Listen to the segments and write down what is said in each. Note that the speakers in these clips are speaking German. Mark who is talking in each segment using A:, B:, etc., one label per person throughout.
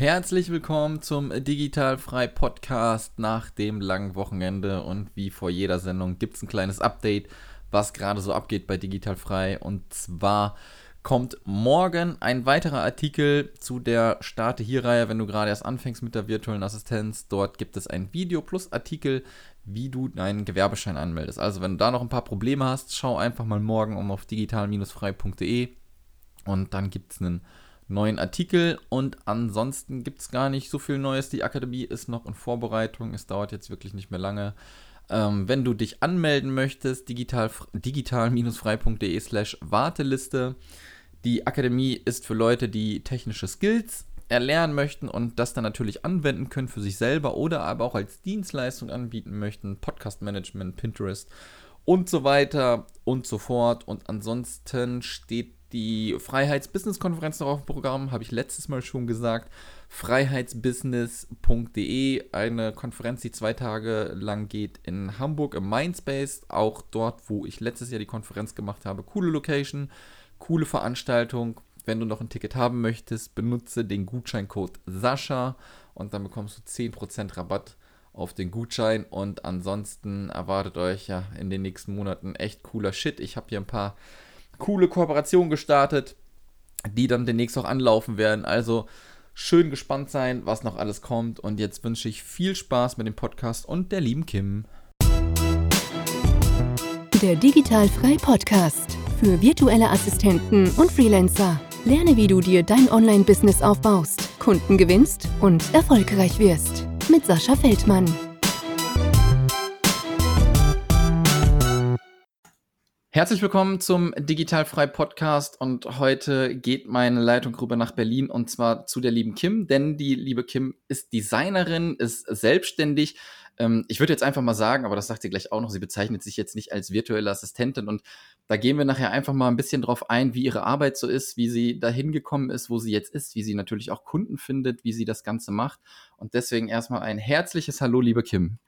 A: Herzlich willkommen zum Digital Frei Podcast nach dem langen Wochenende und wie vor jeder Sendung gibt es ein kleines Update, was gerade so abgeht bei Digital Frei und zwar kommt morgen ein weiterer Artikel zu der Starte hier Reihe, wenn du gerade erst anfängst mit der virtuellen Assistenz. Dort gibt es ein Video plus Artikel, wie du deinen Gewerbeschein anmeldest. Also wenn du da noch ein paar Probleme hast, schau einfach mal morgen um auf digital-frei.de und dann gibt es einen neuen Artikel und ansonsten gibt es gar nicht so viel Neues. Die Akademie ist noch in Vorbereitung. Es dauert jetzt wirklich nicht mehr lange. Ähm, wenn du dich anmelden möchtest, digital-frei.de slash Warteliste. Die Akademie ist für Leute, die technische Skills erlernen möchten und das dann natürlich anwenden können für sich selber oder aber auch als Dienstleistung anbieten möchten. Podcast Management, Pinterest und so weiter und so fort. Und ansonsten steht die Freiheits-Business-Konferenz noch auf dem Programm, habe ich letztes Mal schon gesagt. Freiheitsbusiness.de, eine Konferenz, die zwei Tage lang geht in Hamburg im Mindspace, auch dort, wo ich letztes Jahr die Konferenz gemacht habe. Coole Location, coole Veranstaltung. Wenn du noch ein Ticket haben möchtest, benutze den Gutscheincode Sascha und dann bekommst du 10% Rabatt auf den Gutschein. Und ansonsten erwartet euch ja in den nächsten Monaten echt cooler Shit. Ich habe hier ein paar coole Kooperation gestartet, die dann demnächst auch anlaufen werden. Also schön gespannt sein, was noch alles kommt. Und jetzt wünsche ich viel Spaß mit dem Podcast und der lieben Kim.
B: Der Digital Frei Podcast für virtuelle Assistenten und Freelancer. Lerne, wie du dir dein Online-Business aufbaust, Kunden gewinnst und erfolgreich wirst. Mit Sascha Feldmann.
A: Herzlich willkommen zum Digitalfrei Podcast und heute geht meine Leitung rüber nach Berlin und zwar zu der lieben Kim, denn die liebe Kim ist Designerin, ist selbstständig. Ähm, ich würde jetzt einfach mal sagen, aber das sagt sie gleich auch noch, sie bezeichnet sich jetzt nicht als virtuelle Assistentin und da gehen wir nachher einfach mal ein bisschen drauf ein, wie ihre Arbeit so ist, wie sie dahin gekommen ist, wo sie jetzt ist, wie sie natürlich auch Kunden findet, wie sie das Ganze macht und deswegen erstmal ein herzliches Hallo, liebe Kim.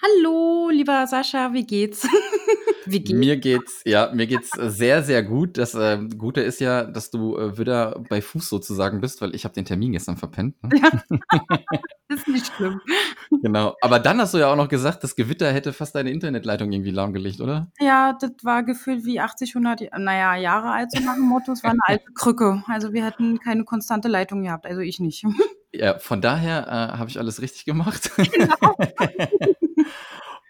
C: Hallo, lieber Sascha, wie geht's?
A: Wie geht's? Mir geht's, ja, mir geht's sehr, sehr gut. Das äh, Gute ist ja, dass du äh, wieder bei Fuß sozusagen bist, weil ich habe den Termin gestern verpennt. Ne? Ja. ist nicht schlimm. Genau. Aber dann hast du ja auch noch gesagt, das Gewitter hätte fast deine Internetleitung irgendwie lahmgelegt, oder?
C: Ja, das war gefühlt wie 80, 100, naja, Jahre alt, so nach dem Motto. Es war eine alte Krücke. Also wir hätten keine konstante Leitung gehabt, also ich nicht.
A: Ja, von daher äh, habe ich alles richtig gemacht. Genau.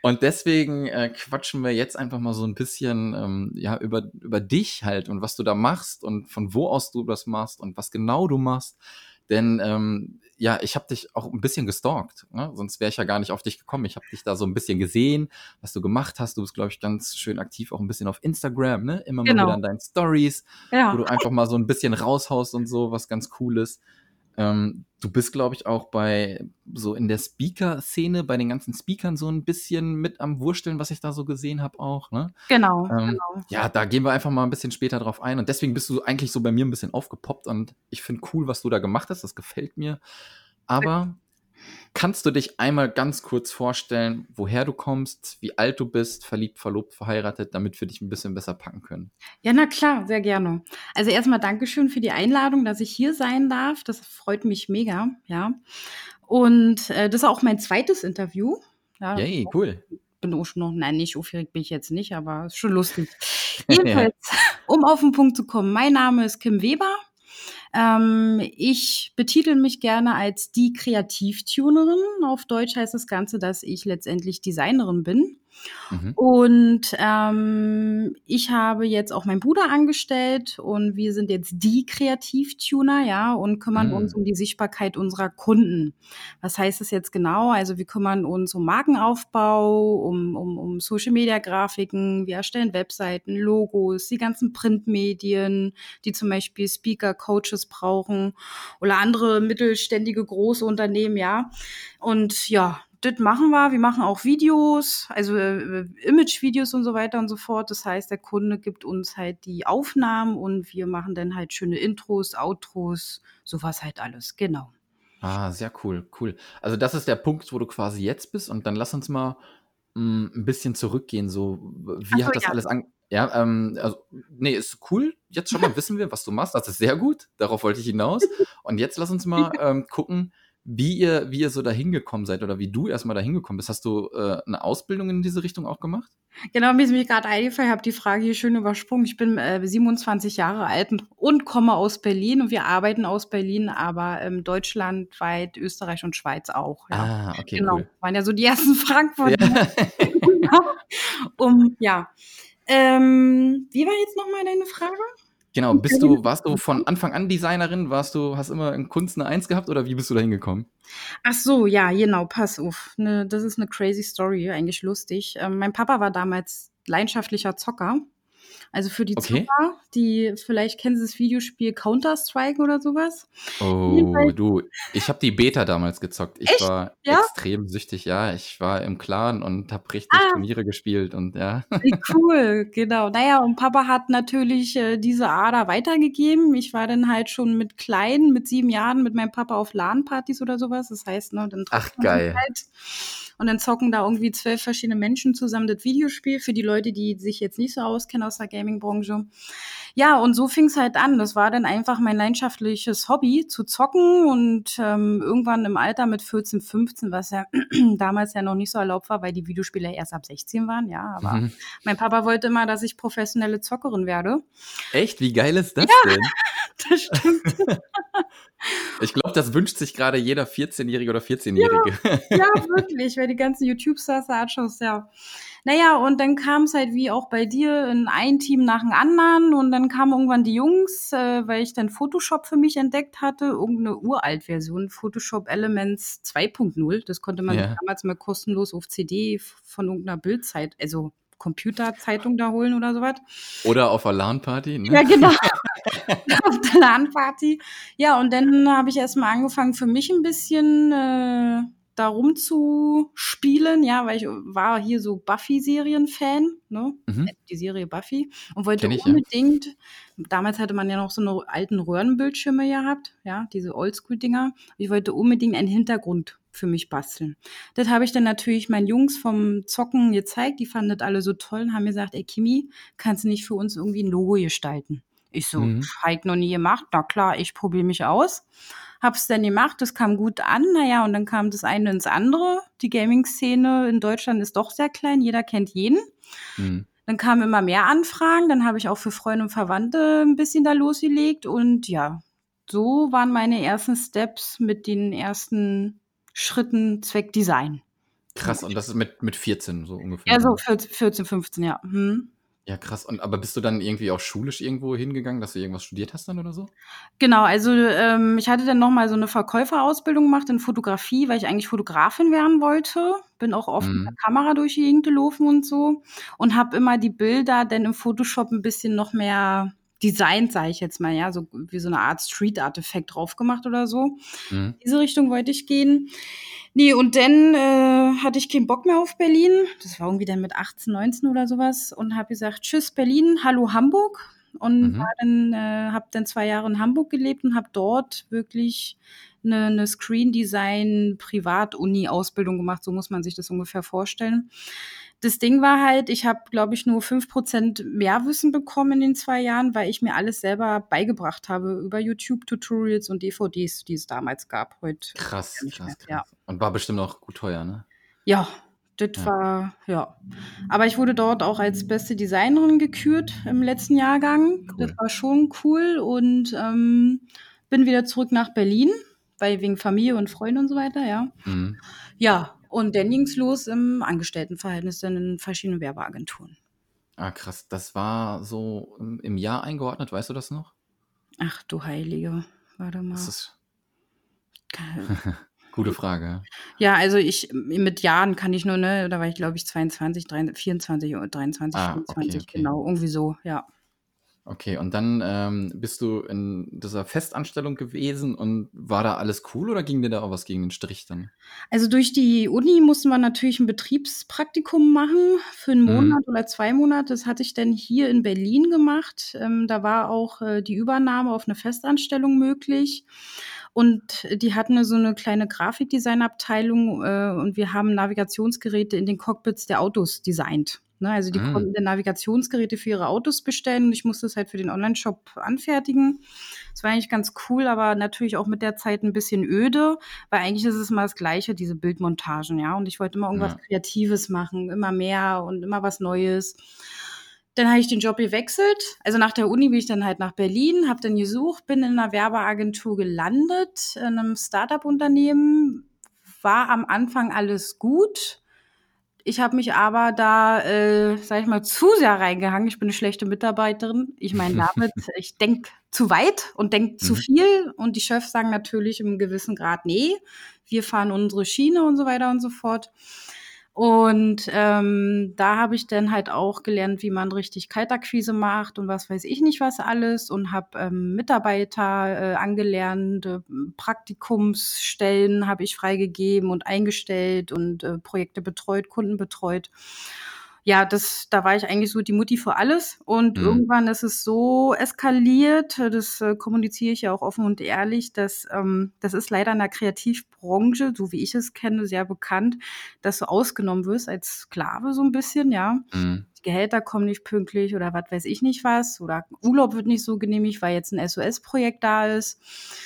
A: Und deswegen äh, quatschen wir jetzt einfach mal so ein bisschen ähm, ja, über, über dich halt und was du da machst und von wo aus du das machst und was genau du machst. Denn ähm, ja, ich habe dich auch ein bisschen gestalkt, ne? sonst wäre ich ja gar nicht auf dich gekommen. Ich habe dich da so ein bisschen gesehen, was du gemacht hast. Du bist, glaube ich, ganz schön aktiv auch ein bisschen auf Instagram, ne? Immer genau. mal wieder an deinen Stories, ja. wo du einfach mal so ein bisschen raushaust und so, was ganz cool ist. Ähm, du bist, glaube ich, auch bei so in der Speaker-Szene, bei den ganzen Speakern so ein bisschen mit am Wursteln, was ich da so gesehen habe auch. Ne?
C: Genau, ähm, genau.
A: Ja, da gehen wir einfach mal ein bisschen später drauf ein. Und deswegen bist du eigentlich so bei mir ein bisschen aufgepoppt und ich finde cool, was du da gemacht hast. Das gefällt mir. Aber Kannst du dich einmal ganz kurz vorstellen, woher du kommst, wie alt du bist, verliebt, verlobt, verheiratet, damit wir dich ein bisschen besser packen können?
C: Ja, na klar, sehr gerne. Also erstmal Dankeschön für die Einladung, dass ich hier sein darf. Das freut mich mega, ja. Und äh, das ist auch mein zweites Interview.
A: Ja, Yay, cool.
C: Bin auch schon noch, nein, nicht aufgeregt bin ich jetzt nicht, aber ist schon lustig. Jedenfalls, um auf den Punkt zu kommen, mein Name ist Kim Weber. Ähm, ich betitel mich gerne als die Kreativtunerin. Auf Deutsch heißt das Ganze, dass ich letztendlich Designerin bin. Mhm. Und ähm, ich habe jetzt auch meinen Bruder angestellt und wir sind jetzt die Kreativtuner, ja, und kümmern mhm. uns um die Sichtbarkeit unserer Kunden. Was heißt das jetzt genau? Also wir kümmern uns um Markenaufbau, um, um, um Social-Media-Grafiken, wir erstellen Webseiten, Logos, die ganzen Printmedien, die zum Beispiel Speaker, Coaches brauchen oder andere mittelständige große Unternehmen, ja. Und ja, das machen wir. Wir machen auch Videos, also äh, Image-Videos und so weiter und so fort. Das heißt, der Kunde gibt uns halt die Aufnahmen und wir machen dann halt schöne Intros, Outros, sowas halt alles. Genau.
A: Ah, sehr cool, cool. Also das ist der Punkt, wo du quasi jetzt bist und dann lass uns mal mh, mm, ein bisschen zurückgehen. So, wie so, hat das ja. alles an Ja, ähm, also, nee, ist cool. Jetzt schon mal wissen wir, was du machst. Das ist sehr gut. Darauf wollte ich hinaus. Und jetzt lass uns mal ähm, gucken, wie ihr, wie ihr so dahin gekommen seid oder wie du erstmal dahin gekommen bist. Hast du äh, eine Ausbildung in diese Richtung auch gemacht?
C: Genau, mir ist mir gerade eingefallen, ich habe die Frage hier schön übersprungen. Ich bin äh, 27 Jahre alt und, komme aus Berlin und wir arbeiten aus Berlin, aber ähm, deutschlandweit, Österreich und Schweiz auch.
A: Ja. Ah, okay.
C: Genau.
A: Cool.
C: Waren ja so die ersten von ja. um, ja. Ähm, wie war jetzt nochmal deine Frage?
A: Genau, bist du, warst du von Anfang an Designerin? Warst du, hast immer in Kunst eine Eins gehabt oder wie bist du da hingekommen?
C: Ach so, ja, genau, pass auf. Ne, das ist eine crazy Story, eigentlich lustig. Ähm, mein Papa war damals leidenschaftlicher Zocker. Also für die
A: Okay.
C: Zocker, die vielleicht kennen Sie das Videospiel Counter-Strike oder sowas.
A: Oh, du, ich habe die Beta damals gezockt. Ich
C: echt?
A: war
C: Ja?
A: extrem süchtig, ja. Ich war im Clan und habe richtig
C: Ah,
A: Turniere gespielt und ja.
C: wie cool, genau. Naja, und Papa hat natürlich äh, diese Ader weitergegeben. Ich war dann halt schon mit klein, mit sieben Jahren, mit meinem Papa auf LAN-Partys oder sowas. Das heißt, ne, dann
A: Ach, geil.
C: halt und dann zocken da irgendwie zwölf verschiedene Menschen zusammen das Videospiel. Für die Leute, die sich jetzt nicht so auskennen aus der Gaming-Branche. Ja, und so fing es halt an. Das war dann einfach mein leidenschaftliches Hobby, zu zocken. Und ähm, irgendwann im Alter mit 14, 15, was ja damals ja noch nicht so erlaubt war, weil die Spiele erst ab 16 waren, ja. Aber
A: Mhm.
C: mein Papa wollte immer, dass ich professionelle Zockerin werde.
A: Echt? Wie geil ist das
C: Ja,
A: denn?
C: das stimmt.
A: Ich glaube, das wünscht sich gerade jeder 14-Jährige oder
C: Ja,
A: 14-Jährige.
C: ja, wirklich, weil die ganzen YouTube-Stars da anschaust, ja. Naja, und dann kam es halt wie auch bei dir in ein Team nach dem anderen und dann kamen irgendwann die Jungs, äh, weil ich dann Photoshop für mich entdeckt hatte, irgendeine Uralt-Version, Photoshop Elements 2.0. Das konnte man
A: Ja.
C: damals mal kostenlos auf CD von irgendeiner Bildzeit, also Computerzeitung da holen oder sowas.
A: Oder auf einer LAN-Party, ne?
C: Ja, genau. auf der LAN-Party. Ja, und dann habe ich erstmal angefangen, für mich ein bisschen äh, darum zu spielen, ja, weil ich war hier so Buffy-Serien-Fan, ne?
A: Mhm.
C: Die Serie Buffy und wollte
A: ich, ja.
C: unbedingt, damals hatte man ja noch so eine alten Röhrenbildschirme gehabt, ja, diese Oldschool-Dinger. Ich wollte unbedingt einen Hintergrund für mich basteln. Das habe ich dann natürlich meinen Jungs vom Zocken gezeigt, die fanden das alle so toll und haben mir gesagt, ey Kimi, kannst du nicht für uns irgendwie ein Logo gestalten? Ich so,
A: Mhm.
C: ich noch nie gemacht. Na klar, ich probiere mich aus. Hab's dann gemacht, das kam gut an. Naja, und dann kam das eine ins andere. Die Gaming-Szene in Deutschland ist doch sehr klein, jeder kennt jeden.
A: Mhm.
C: Dann kamen immer mehr Anfragen, dann habe ich auch für Freunde und Verwandte ein bisschen da losgelegt. Und ja, so waren meine ersten Steps mit den ersten Schritten Zweck Design.
A: Krass, und das ist mit, mit 14 so ungefähr.
C: Ja, so
A: dann.
C: 14, 14 15, ja. Hm.
A: Ja, krass. Und aber bist du dann irgendwie auch schulisch irgendwo hingegangen, dass du irgendwas studiert hast dann oder so?
C: Genau, also ähm, ich hatte dann noch mal so eine Verkäuferausbildung gemacht in Fotografie, weil ich eigentlich Fotografin werden wollte. Bin auch oft mit der
A: Mhm.
C: Kamera durch die Gegend gelaufen und so und habe immer die Bilder dann im Photoshop ein bisschen noch mehr designt, sage ich jetzt mal, ja, so wie so eine Art Street-Art-Effekt drauf gemacht oder so.
A: Mhm.
C: diese Richtung wollte ich gehen. Nee, und dann äh, hatte ich keinen Bock mehr auf Berlin. Das war irgendwie dann mit 18, 19 oder sowas. Und habe gesagt, tschüss Berlin, hallo Hamburg. Und
A: Mhm.
C: dann, äh, habe dann zwei Jahre in Hamburg gelebt und habe dort wirklich eine, eine Screen Design Privat-Uni-Ausbildung gemacht. So muss man sich das ungefähr vorstellen. Das Ding war halt, ich habe, glaube ich, nur 5% mehr Wissen bekommen in den zwei Jahren, weil ich mir alles selber beigebracht habe über YouTube-Tutorials und DVDs, die es damals gab. Heute
A: Krass, krass, krass.
C: Ja,
A: Und war bestimmt auch gut teuer, ne?
C: ja das
A: Ja.
C: war, ja. Aber ich wurde dort auch als beste Designerin gekürt im letzten Jahrgang. Das
A: Cool.
C: war schon cool und ähm, bin wieder zurück nach Berlin, weil wegen Familie und Freunde und so weiter, ja.
A: Mhm.
C: Ja, und dann ging's los im Angestelltenverhältnis dann in verschiedenen Werbeagenturen.
A: Ah, krass. Das war so im, Jahr eingeordnet, weißt du das noch?
C: Ach du Heilige, warte
A: Das
C: mal.
A: ist gute Frage.
C: Ja, also ich mit Jahren kann ich nur, ne, da war ich glaube ich 22, 23, 24 oder 23,
A: Ah, okay,
C: 24,
A: okay.
C: genau, irgendwie so, ja.
A: Okay, und dann ähm, bist du in dieser Festanstellung gewesen und war da alles cool oder ging dir da auch was gegen den Strich dann?
C: Also durch die Uni musste man natürlich ein Betriebspraktikum machen für einen
A: Mhm.
C: Monat oder zwei Monate. Das hatte ich dann hier in Berlin gemacht. Ähm, da war auch äh, die Übernahme auf eine Festanstellung möglich. Und die hatten so eine kleine Grafikdesignabteilung äh, und wir haben Navigationsgeräte in den Cockpits der Autos designt. Ne? Also die
A: Mm.
C: konnten Navigationsgeräte für ihre Autos bestellen und ich musste es halt für den Online-Shop anfertigen. Das war eigentlich ganz cool, aber natürlich auch mit der Zeit ein bisschen öde, weil eigentlich ist es immer das Gleiche, diese Bildmontagen, ja. Und ich wollte immer irgendwas
A: Ja.
C: Kreatives machen, immer mehr und immer was Neues. Dann habe ich den Job gewechselt. Also nach der Uni bin ich dann halt nach Berlin, habe dann gesucht, bin in einer Werbeagentur gelandet, in einem Startup-Unternehmen. War am Anfang alles gut. Ich habe mich aber da, äh, sag ich mal, zu sehr reingehangen. Ich bin eine schlechte Mitarbeiterin. Ich meine damit, ich denk zu weit und denk zu
A: Mhm.
C: viel. Und die Chefs sagen natürlich im gewissen Grad, nee, wir fahren unsere Schiene und so weiter und so fort. Und ähm, da habe ich dann halt auch gelernt, wie man richtig Kaltakquise macht und was weiß ich nicht was alles und habe ähm, Mitarbeiter äh, angelernt, äh, Praktikumsstellen habe ich freigegeben und eingestellt und äh, Projekte betreut, Kunden betreut. Ja, das, da war ich eigentlich so die Mutti für alles. Und
A: Mhm.
C: irgendwann ist es so eskaliert, das äh, kommuniziere ich ja auch offen und ehrlich, dass ähm, das ist leider in der Kreativbranche, so wie ich es kenne, sehr bekannt, dass du ausgenommen wirst als Sklave so ein bisschen, ja.
A: Mm.
C: Die Gehälter kommen nicht pünktlich oder was weiß ich nicht was. Oder Urlaub wird nicht so genehmigt, weil jetzt ein SOS-Projekt da ist.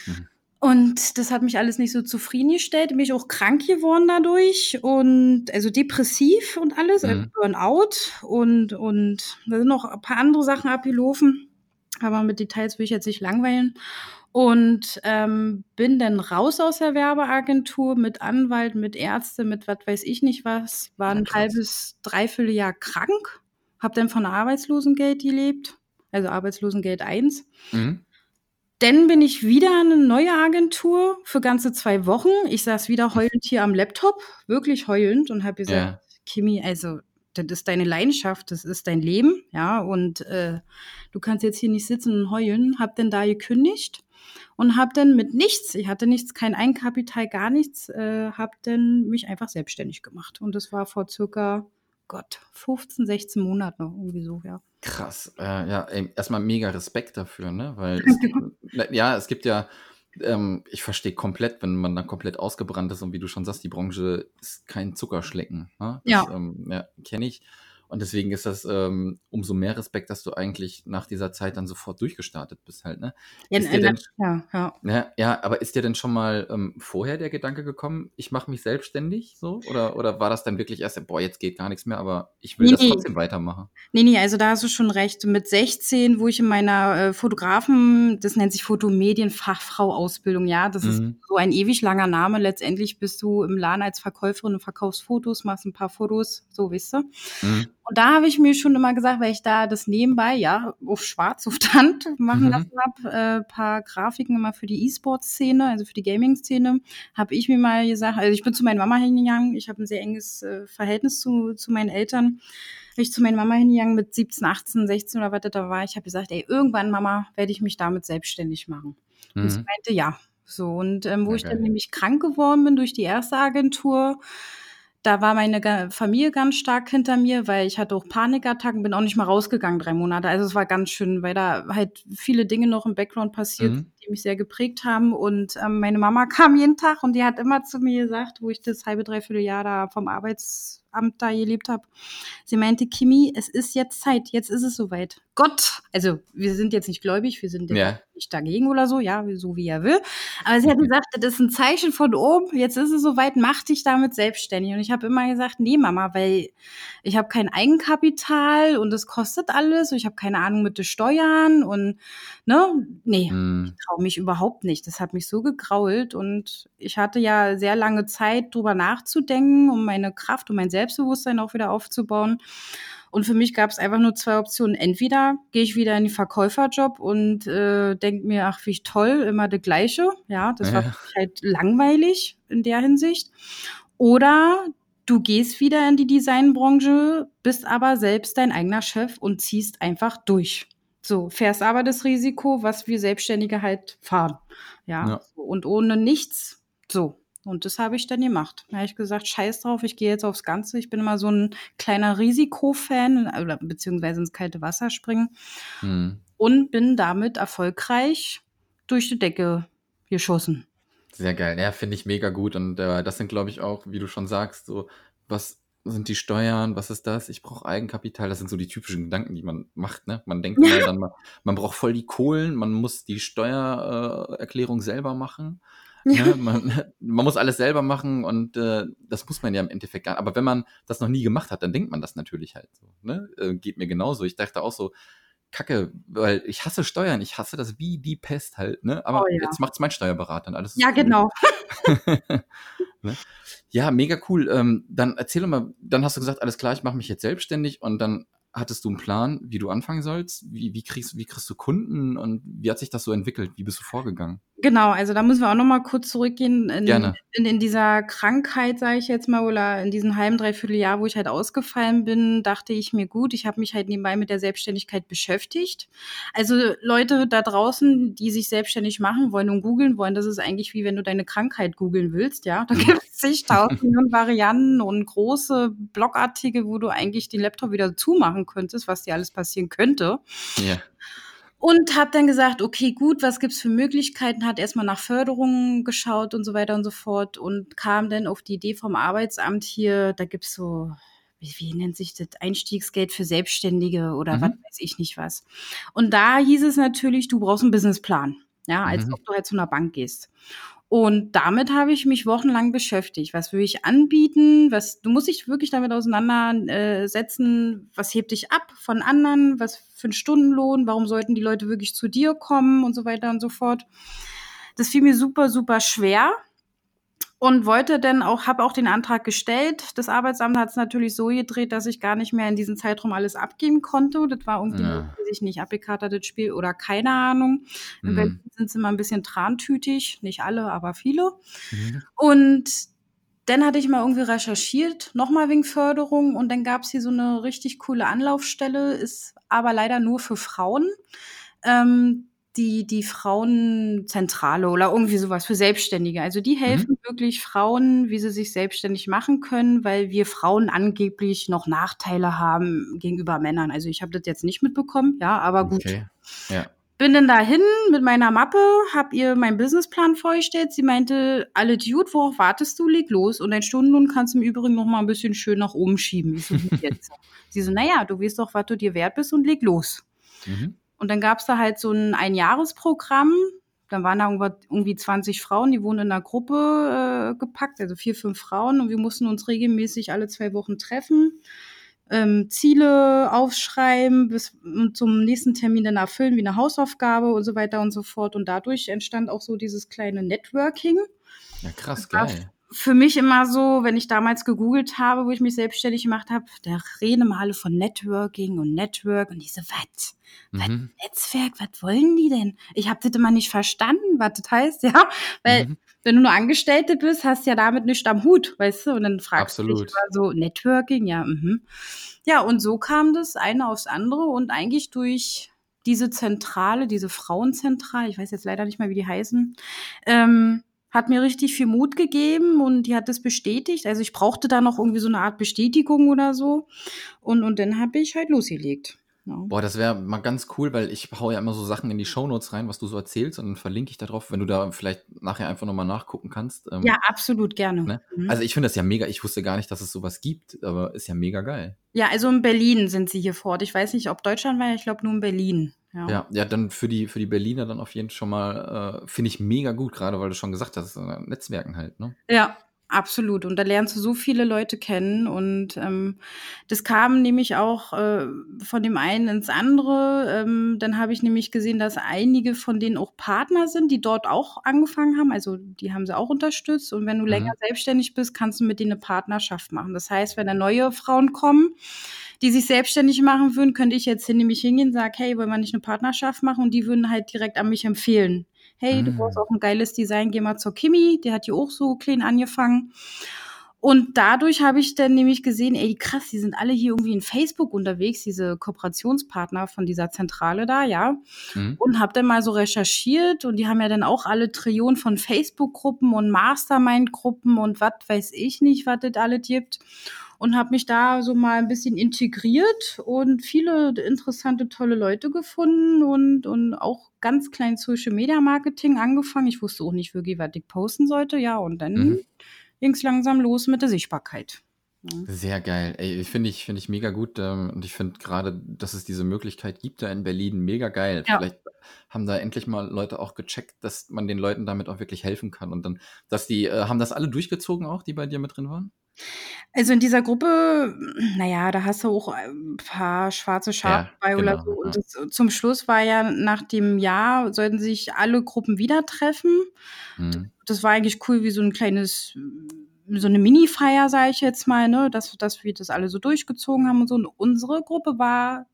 A: Mhm.
C: Und das hat mich alles nicht so zufriedengestellt. Bin ich auch krank geworden dadurch und also depressiv und alles, also
A: Mhm.
C: Burnout und, und da sind noch ein paar andere Sachen abgelaufen. Aber mit Details will ich jetzt nicht langweilen. Und ähm, bin dann raus aus der Werbeagentur mit Anwalt, mit Ärzte, mit was weiß ich nicht was. War ein halbes, dreiviertel Jahr krank. Hab dann von Arbeitslosengeld gelebt. Also Arbeitslosengeld 1.
A: Mhm.
C: Dann bin ich wieder in eine neue Agentur für ganze zwei Wochen. Ich saß wieder heulend hier am Laptop, wirklich heulend und habe gesagt,
A: Ja.
C: Kimi, also das ist deine Leidenschaft, das ist dein Leben, ja, und äh, du kannst jetzt hier nicht sitzen und heulen. Hab dann da gekündigt und hab dann mit nichts, ich hatte nichts, kein Eigenkapital, gar nichts, äh, hab dann mich einfach selbstständig gemacht. Und das war vor circa, Gott, 15, 16 Monaten irgendwie so, ja.
A: Krass. Äh, ja, ey, erstmal mega Respekt dafür, ne? Weil es, na, ja, es gibt ja, ähm, ich verstehe komplett, wenn man dann komplett ausgebrannt ist und wie du schon sagst, die Branche ist kein Zuckerschlecken. Ne? Das,
C: Ja.
A: Ähm, ja, kenne ich. Und deswegen ist das ähm, umso mehr Respekt, dass du eigentlich nach dieser Zeit dann sofort durchgestartet bist halt, ne?
C: Ja,
A: Ist dir denn,
C: ja, ja.
A: ja, ja, aber ist dir denn schon mal ähm, vorher der Gedanke gekommen, ich mache mich selbstständig so? Oder, oder war das dann wirklich erst, boah, jetzt geht gar nichts mehr, aber ich will
C: Nee,
A: das
C: nee.
A: trotzdem weitermachen?
C: Nee, nee, also da hast du schon recht. Mit 16, wo ich in meiner äh, Fotografen, das nennt sich Fotomedienfachfrau-Ausbildung, ja, das ist
A: Mhm.
C: so ein ewig langer Name. Letztendlich bist du im Laden als Verkäuferin und verkaufst Fotos, machst ein paar Fotos, so weißt du.
A: Mhm.
C: Und da habe ich mir schon immer gesagt, weil ich da das nebenbei, ja, auf schwarz, auf Hand machen
A: Mhm.
C: lassen habe, äh, paar Grafiken immer für die E-Sport-Szene, also für die Gaming-Szene, habe ich mir mal gesagt, also ich bin zu meiner Mama hingegangen, ich habe ein sehr enges äh, Verhältnis zu, zu meinen Eltern. Ich zu meiner Mama hingegangen mit 17, 18, 16 oder was das da war. Ich habe gesagt, ey, irgendwann, Mama, werde ich mich damit selbstständig machen. Und sie
A: Mhm.
C: meinte, ja. So, und ähm, wo
A: Ja,
C: ich dann nämlich krank geworden bin durch die erste Agentur, da war meine Familie ganz stark hinter mir, weil ich hatte auch Panikattacken, bin auch nicht mal rausgegangen drei Monate. Also es war ganz schön, weil da halt viele Dinge noch im Background passiert,
A: Mhm.
C: Die mich sehr geprägt haben. Und ähm, meine Mama kam jeden Tag und die hat immer zu mir gesagt, wo ich das halbe, dreiviertel Jahr da vom Arbeitsamt da gelebt habe, sie meinte, Kimi, es ist jetzt Zeit, jetzt ist es soweit. Gott, also wir sind jetzt nicht gläubig, wir sind
A: Ja.
C: nicht dagegen oder so, ja, so wie er will. Aber sie hat gesagt, das ist ein Zeichen von oben, jetzt ist es soweit, mach dich damit selbstständig. Und ich habe immer gesagt, nee, Mama, weil ich habe kein Eigenkapital und es kostet alles und ich habe keine Ahnung mit den Steuern und ne, nee,
A: Mhm.
C: Traue mich überhaupt nicht. Das hat mich so gegrault und ich hatte ja sehr lange Zeit, drüber nachzudenken, um meine Kraft und mein Selbstbewusstsein auch wieder aufzubauen. Und für mich gab es einfach nur zwei Optionen. Entweder gehe ich wieder in den Verkäuferjob und äh, denke mir, ach, wie toll, immer das Gleiche. Ja, das war
A: Ja.
C: mich halt langweilig in der Hinsicht. Oder du gehst wieder in die Designbranche, bist aber selbst dein eigener Chef und ziehst einfach durch. So, fährst aber das Risiko, was wir Selbstständige halt fahren. Ja,
A: Ja.
C: und ohne nichts. So. Und das habe ich dann gemacht. Da habe ich gesagt, scheiß drauf, ich gehe jetzt aufs Ganze. Ich bin immer so ein kleiner Risikofan, oder beziehungsweise ins kalte Wasser springen
A: Mhm.
C: und bin damit erfolgreich durch die Decke geschossen.
A: Sehr geil. Ja, finde ich mega gut. Und äh, das sind, glaube ich, auch, wie du schon sagst, so, was sind die Steuern, was ist das? Ich brauche Eigenkapital. Das sind so die typischen Gedanken, die man macht. Ne? Man denkt mal dann mal, man braucht voll die Kohlen, man muss die Steuererklärung äh, selber machen. Ja. Ne? Man, man, muss alles selber machen und äh, das muss man ja im Endeffekt gar nicht. Aber wenn man das noch nie gemacht hat, dann denkt man das natürlich halt so. Ne? Äh, geht mir genauso. Ich dachte auch so, Kacke, weil ich hasse Steuern, ich hasse das wie die Pest halt, ne? Aber oh, ja. jetzt macht's mein Steuerberater und alles.
C: Ja, cool. genau.
A: ne? Ja, mega cool. Ähm, dann erzähl doch mal, dann hast du gesagt, alles klar, ich mache mich jetzt selbstständig und dann hattest du einen Plan, wie du anfangen sollst? Wie, wie, kriegst, wie kriegst du Kunden und wie hat sich das so entwickelt? Wie bist du vorgegangen?
C: Genau, also da müssen wir auch noch mal kurz zurückgehen in, Gerne. in, in dieser Krankheit, sage ich jetzt mal, oder in diesem halben, dreiviertel Jahr, wo ich halt ausgefallen bin, dachte ich mir, gut, ich habe mich halt nebenbei mit der Selbstständigkeit beschäftigt. Also Leute da draußen, die sich selbstständig machen wollen und googeln wollen, das ist eigentlich wie wenn du deine Krankheit googeln willst, ja. Da gibt es zigtausend Varianten und große Blogartikel, wo du eigentlich den Laptop wieder zumachen könntest, was dir alles passieren könnte. Ja. Und habe dann gesagt, okay, gut, was gibt's für Möglichkeiten? Hat erstmal nach Förderungen geschaut und so weiter und so fort und kam dann auf die Idee vom Arbeitsamt hier, da gibt's so, wie, nennt sich das, Einstiegsgeld für Selbstständige oder mhm. was weiß ich nicht was. Und da hieß es natürlich, du brauchst einen Businessplan. Ja, als mhm. ob du halt zu einer Bank gehst. Und damit habe ich mich wochenlang beschäftigt. Was will ich anbieten? Was, du musst dich wirklich damit auseinandersetzen, was hebt dich ab von anderen? Was für ein Stundenlohn? Warum sollten die Leute wirklich zu dir kommen und so weiter und so fort? Das fiel mir super, super schwer und wollte dann auch, habe auch den Antrag gestellt. Das Arbeitsamt hat es natürlich so gedreht, dass ich gar nicht mehr in diesem Zeitraum alles abgeben konnte. Das war irgendwie, ja. weiß ich nicht, abgekartetes Spiel oder keine Ahnung. In mhm. Berlin sind sie immer ein bisschen trantütig, nicht alle, aber viele. Mhm. Und dann hatte ich mal irgendwie recherchiert, nochmal wegen Förderung und dann gab es hier so eine richtig coole Anlaufstelle, ist aber leider nur für Frauen. Ähm, die, die Frauenzentrale oder irgendwie sowas für Selbstständige. Also die helfen mhm. wirklich Frauen, wie sie sich selbstständig machen können, weil wir Frauen angeblich noch Nachteile haben gegenüber Männern. Also ich habe das jetzt nicht mitbekommen, ja, aber gut. Okay. Ja. Bin dann dahin mit meiner Mappe, hab ihr meinen Businessplan vorgestellt. Sie meinte, alle gut, worauf wartest du? Leg los. Und dein Stundenlohn kannst du im Übrigen noch mal ein bisschen schön nach oben schieben. Ich so, jetzt. Sie so, naja, du weißt doch, was du dir wert bist und leg los. Mhm. Und dann gab es da halt so ein Einjahresprogramm. Dann waren da irgendwie 20 Frauen, die wurden in einer Gruppe äh, gepackt, also vier, fünf Frauen. Und wir mussten uns regelmäßig alle zwei Wochen treffen, ähm, Ziele aufschreiben, bis zum nächsten Termin dann erfüllen, wie eine Hausaufgabe und so weiter und so fort. Und dadurch entstand auch so dieses kleine Networking.
A: Ja, krass, geil
C: für mich immer so, wenn ich damals gegoogelt habe, wo ich mich selbstständig gemacht habe, da reden immer alle von Networking und Network und diese, was? Mhm. Netzwerk, was wollen die denn? Ich habe das immer nicht verstanden, was das heißt, ja. Weil mhm. wenn du nur Angestellte bist, hast du ja damit nichts am Hut, weißt du? Und dann fragst Absolut. du dich mal so, Networking, ja, mhm. Ja, und so kam das eine aufs andere und eigentlich durch diese Zentrale, diese Frauenzentrale, ich weiß jetzt leider nicht mehr, wie die heißen, ähm, hat mir richtig viel Mut gegeben und die hat das bestätigt. Also ich brauchte da noch irgendwie so eine Art Bestätigung oder so. Und, und dann habe ich halt losgelegt.
A: Ja. Boah, das wäre mal ganz cool, weil ich hau ja immer so Sachen in die Shownotes rein, was du so erzählst und dann verlinke ich da drauf, wenn du da vielleicht nachher einfach nochmal nachgucken kannst.
C: Ähm, ja, absolut gerne. Ne?
A: Mhm. Also ich finde das ja mega, ich wusste gar nicht, dass es sowas gibt, aber ist ja mega geil.
C: Ja, also in Berlin sind sie hier fort. Ich weiß nicht, ob Deutschland war, ich glaube nur in Berlin.
A: Ja. ja, ja, dann für die, für die Berliner dann auf jeden Fall schon mal, äh, finde ich mega gut, gerade weil du schon gesagt hast, Netzwerken halt, ne?
C: Ja, Absolut. Und da lernst du so viele Leute kennen. Und ähm, das kam nämlich auch äh, von dem einen ins andere. Ähm, dann habe ich nämlich gesehen, dass einige von denen auch Partner sind, die dort auch angefangen haben. Also die haben sie auch unterstützt. Und wenn du mhm. länger selbstständig bist, kannst du mit denen eine Partnerschaft machen. Das heißt, wenn da neue Frauen kommen, die sich selbstständig machen würden, könnte ich jetzt hin, nämlich hingehen und sagen, hey, wollen wir nicht eine Partnerschaft machen? Und die würden halt direkt an mich empfehlen hey, du brauchst ah. auch ein geiles Design, geh mal zur Kimi, die hat ja auch so klein angefangen. Und dadurch habe ich dann nämlich gesehen, ey, krass, die sind alle hier irgendwie in Facebook unterwegs, diese Kooperationspartner von dieser Zentrale da, ja. Mhm. Und habe dann mal so recherchiert und die haben ja dann auch alle Trillionen von Facebook-Gruppen und Mastermind-Gruppen und was weiß ich nicht, was das alles gibt. Und habe mich da so mal ein bisschen integriert und viele interessante, tolle Leute gefunden und, und auch ganz klein Social Media Marketing angefangen. Ich wusste auch nicht wirklich, was ich posten sollte. Ja, und dann mhm. ging es langsam los mit der Sichtbarkeit.
A: Sehr geil. Ey, finde ich, finde ich mega gut. Ähm, und ich finde gerade, dass es diese Möglichkeit gibt da in Berlin, mega geil. Ja. Vielleicht haben da endlich mal Leute auch gecheckt, dass man den Leuten damit auch wirklich helfen kann. Und dann, dass die, äh, haben das alle durchgezogen auch, die bei dir mit drin waren?
C: Also in dieser Gruppe, naja, da hast du auch ein paar schwarze Schafe ja, bei oder genau, so. Und das, zum Schluss war ja nach dem Jahr, sollten sich alle Gruppen wieder treffen. Mhm. Das war eigentlich cool, wie so ein kleines so eine Mini-Feier, sage ich jetzt mal, ne, dass, dass wir das alle so durchgezogen haben und so. Und unsere Gruppe war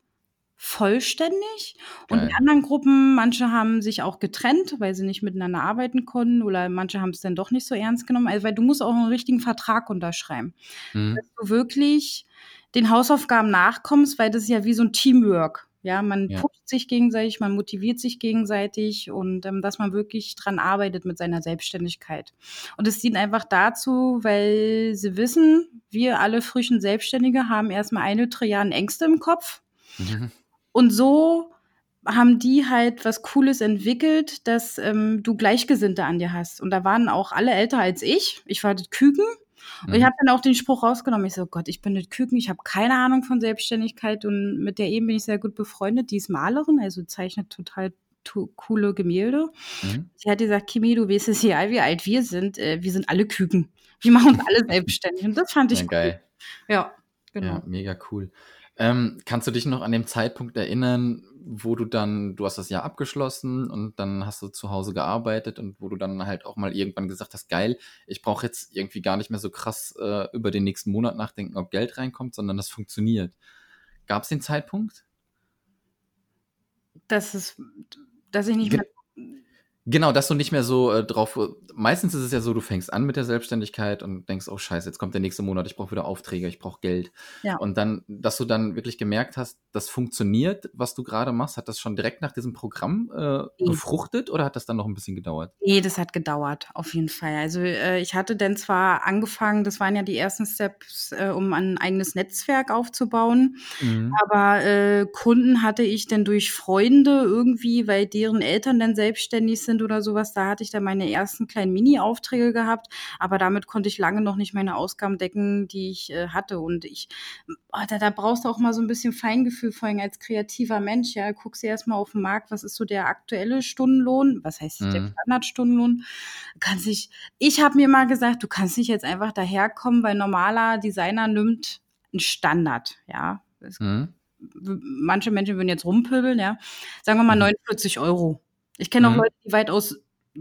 C: vollständig. Geil. Und die anderen Gruppen, manche haben sich auch getrennt, weil sie nicht miteinander arbeiten konnten oder manche haben es dann doch nicht so ernst genommen. Also, weil du musst auch einen richtigen Vertrag unterschreiben. Mhm. Dass du wirklich den Hausaufgaben nachkommst, weil das ist ja wie so ein Teamwork. Ja, man ja. pusht sich gegenseitig, man motiviert sich gegenseitig und ähm, dass man wirklich dran arbeitet mit seiner Selbstständigkeit. Und es dient einfach dazu, weil sie wissen, wir alle frischen Selbstständige haben erstmal eine Trillion Ängste im Kopf. Mhm. Und so haben die halt was Cooles entwickelt, dass ähm, du Gleichgesinnte an dir hast. Und da waren auch alle älter als ich. Ich war das Küken und ich mhm. habe dann auch den Spruch rausgenommen. Ich so, Gott, ich bin nicht Küken, ich habe keine Ahnung von Selbstständigkeit und mit der eben bin ich sehr gut befreundet. Die ist Malerin, also zeichnet total coole Gemälde. Mhm. Sie hat gesagt, Kimi, du weißt es ja, wie alt wir sind. Äh, wir sind alle Küken. Wir machen uns alle selbstständig. Und das fand ich ja, cool. geil.
A: Ja, genau. Ja, mega cool. Ähm, kannst du dich noch an den Zeitpunkt erinnern, wo du dann, du hast das Jahr abgeschlossen und dann hast du zu Hause gearbeitet und wo du dann halt auch mal irgendwann gesagt hast, geil, ich brauche jetzt irgendwie gar nicht mehr so krass äh, über den nächsten Monat nachdenken, ob Geld reinkommt, sondern das funktioniert. Gab es den Zeitpunkt?
C: Das ist, dass ich nicht mehr
A: Genau, dass du nicht mehr so äh, drauf. Meistens ist es ja so, du fängst an mit der Selbstständigkeit und denkst, oh Scheiße, jetzt kommt der nächste Monat, ich brauche wieder Aufträge, ich brauche Geld. Ja. Und dann, dass du dann wirklich gemerkt hast, das funktioniert, was du gerade machst, hat das schon direkt nach diesem Programm äh, befruchtet oder hat das dann noch ein bisschen gedauert?
C: Nee, das hat gedauert, auf jeden Fall. Also äh, ich hatte dann zwar angefangen, das waren ja die ersten Steps, äh, um ein eigenes Netzwerk aufzubauen, mhm. aber äh, Kunden hatte ich dann durch Freunde irgendwie, weil deren Eltern dann selbstständig sind sind oder sowas, da hatte ich dann meine ersten kleinen Mini-Aufträge gehabt, aber damit konnte ich lange noch nicht meine Ausgaben decken, die ich äh, hatte. Und ich, oh, da, da, brauchst du auch mal so ein bisschen Feingefühl, vor allem als kreativer Mensch. Ja, guckst dir erstmal auf den Markt, was ist so der aktuelle Stundenlohn? Was heißt mhm. der Standardstundenlohn? Kannst ich, ich habe mir mal gesagt, du kannst nicht jetzt einfach daherkommen, weil normaler Designer nimmt einen Standard, ja. Mhm manche Menschen würden jetzt rumpöbeln, ja. Sagen wir mal 49 mhm. Euro. Ich kenne auch mhm. Leute, die weitaus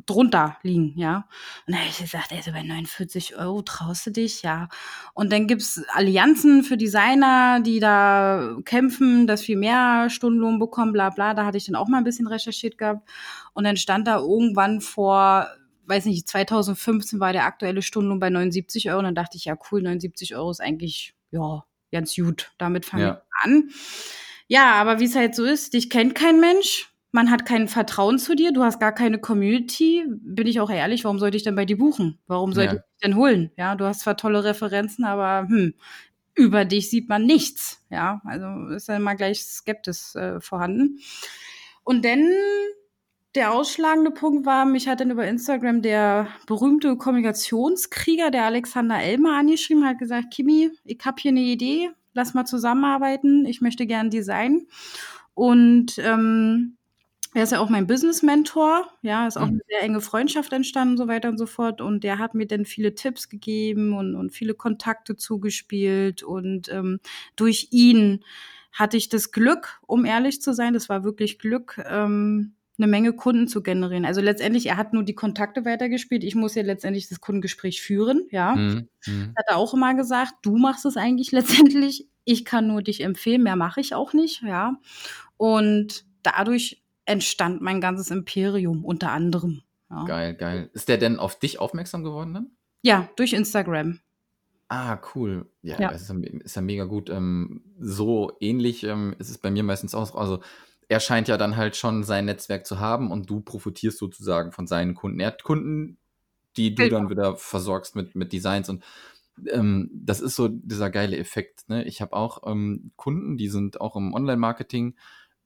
C: drunter liegen, ja. Und da habe ich gesagt, also bei 49 Euro traust du dich, ja. Und dann gibt's Allianzen für Designer, die da kämpfen, dass wir mehr Stundenlohn bekommen, bla bla. Da hatte ich dann auch mal ein bisschen recherchiert gehabt. Und dann stand da irgendwann vor, weiß nicht, 2015 war der aktuelle Stundenlohn bei 79 Euro. Und dann dachte ich, ja cool, 79 Euro ist eigentlich, ja, ganz gut. Damit fange ja. ich an. Ja, aber wie es halt so ist, dich kennt kein Mensch man hat kein Vertrauen zu dir, du hast gar keine Community. Bin ich auch ehrlich, warum sollte ich denn bei dir buchen? Warum sollte ja. ich dich denn holen? Ja, du hast zwar tolle Referenzen, aber hm, über dich sieht man nichts. Ja, also ist ja immer gleich Skeptis äh, vorhanden. Und dann der ausschlagende Punkt war, mich hat dann über Instagram der berühmte Kommunikationskrieger, der Alexander Elmer, angeschrieben, hat gesagt, Kimi, ich habe hier eine Idee, lass mal zusammenarbeiten, ich möchte gern Design. Und ähm, er ist ja auch mein Business-Mentor. Ja, ist auch mhm. eine sehr enge Freundschaft entstanden und so weiter und so fort. Und der hat mir dann viele Tipps gegeben und, und viele Kontakte zugespielt. Und ähm, durch ihn hatte ich das Glück, um ehrlich zu sein, das war wirklich Glück, ähm, eine Menge Kunden zu generieren. Also letztendlich, er hat nur die Kontakte weitergespielt. Ich muss ja letztendlich das Kundengespräch führen, ja. Mhm. mhm. Hat er auch immer gesagt, du machst es eigentlich letztendlich. Ich kann nur dich empfehlen, mehr mache ich auch nicht, ja. Und dadurch entstand mein ganzes Imperium unter anderem.
A: Ja. Geil, geil. Ist der denn auf dich aufmerksam geworden dann?
C: Ja, durch Instagram.
A: Ah, cool. Ja, ja. Ist, ja ist ja mega gut. Ähm, so ähnlich ähm, ist es bei mir meistens auch. Also er scheint ja dann halt schon sein Netzwerk zu haben und du profitierst sozusagen von seinen Kunden. Er hat Kunden, die du genau. dann wieder versorgst mit, mit Designs und ähm, das ist so dieser geile Effekt. Ne? Ich habe auch ähm, Kunden, die sind auch im Online-Marketing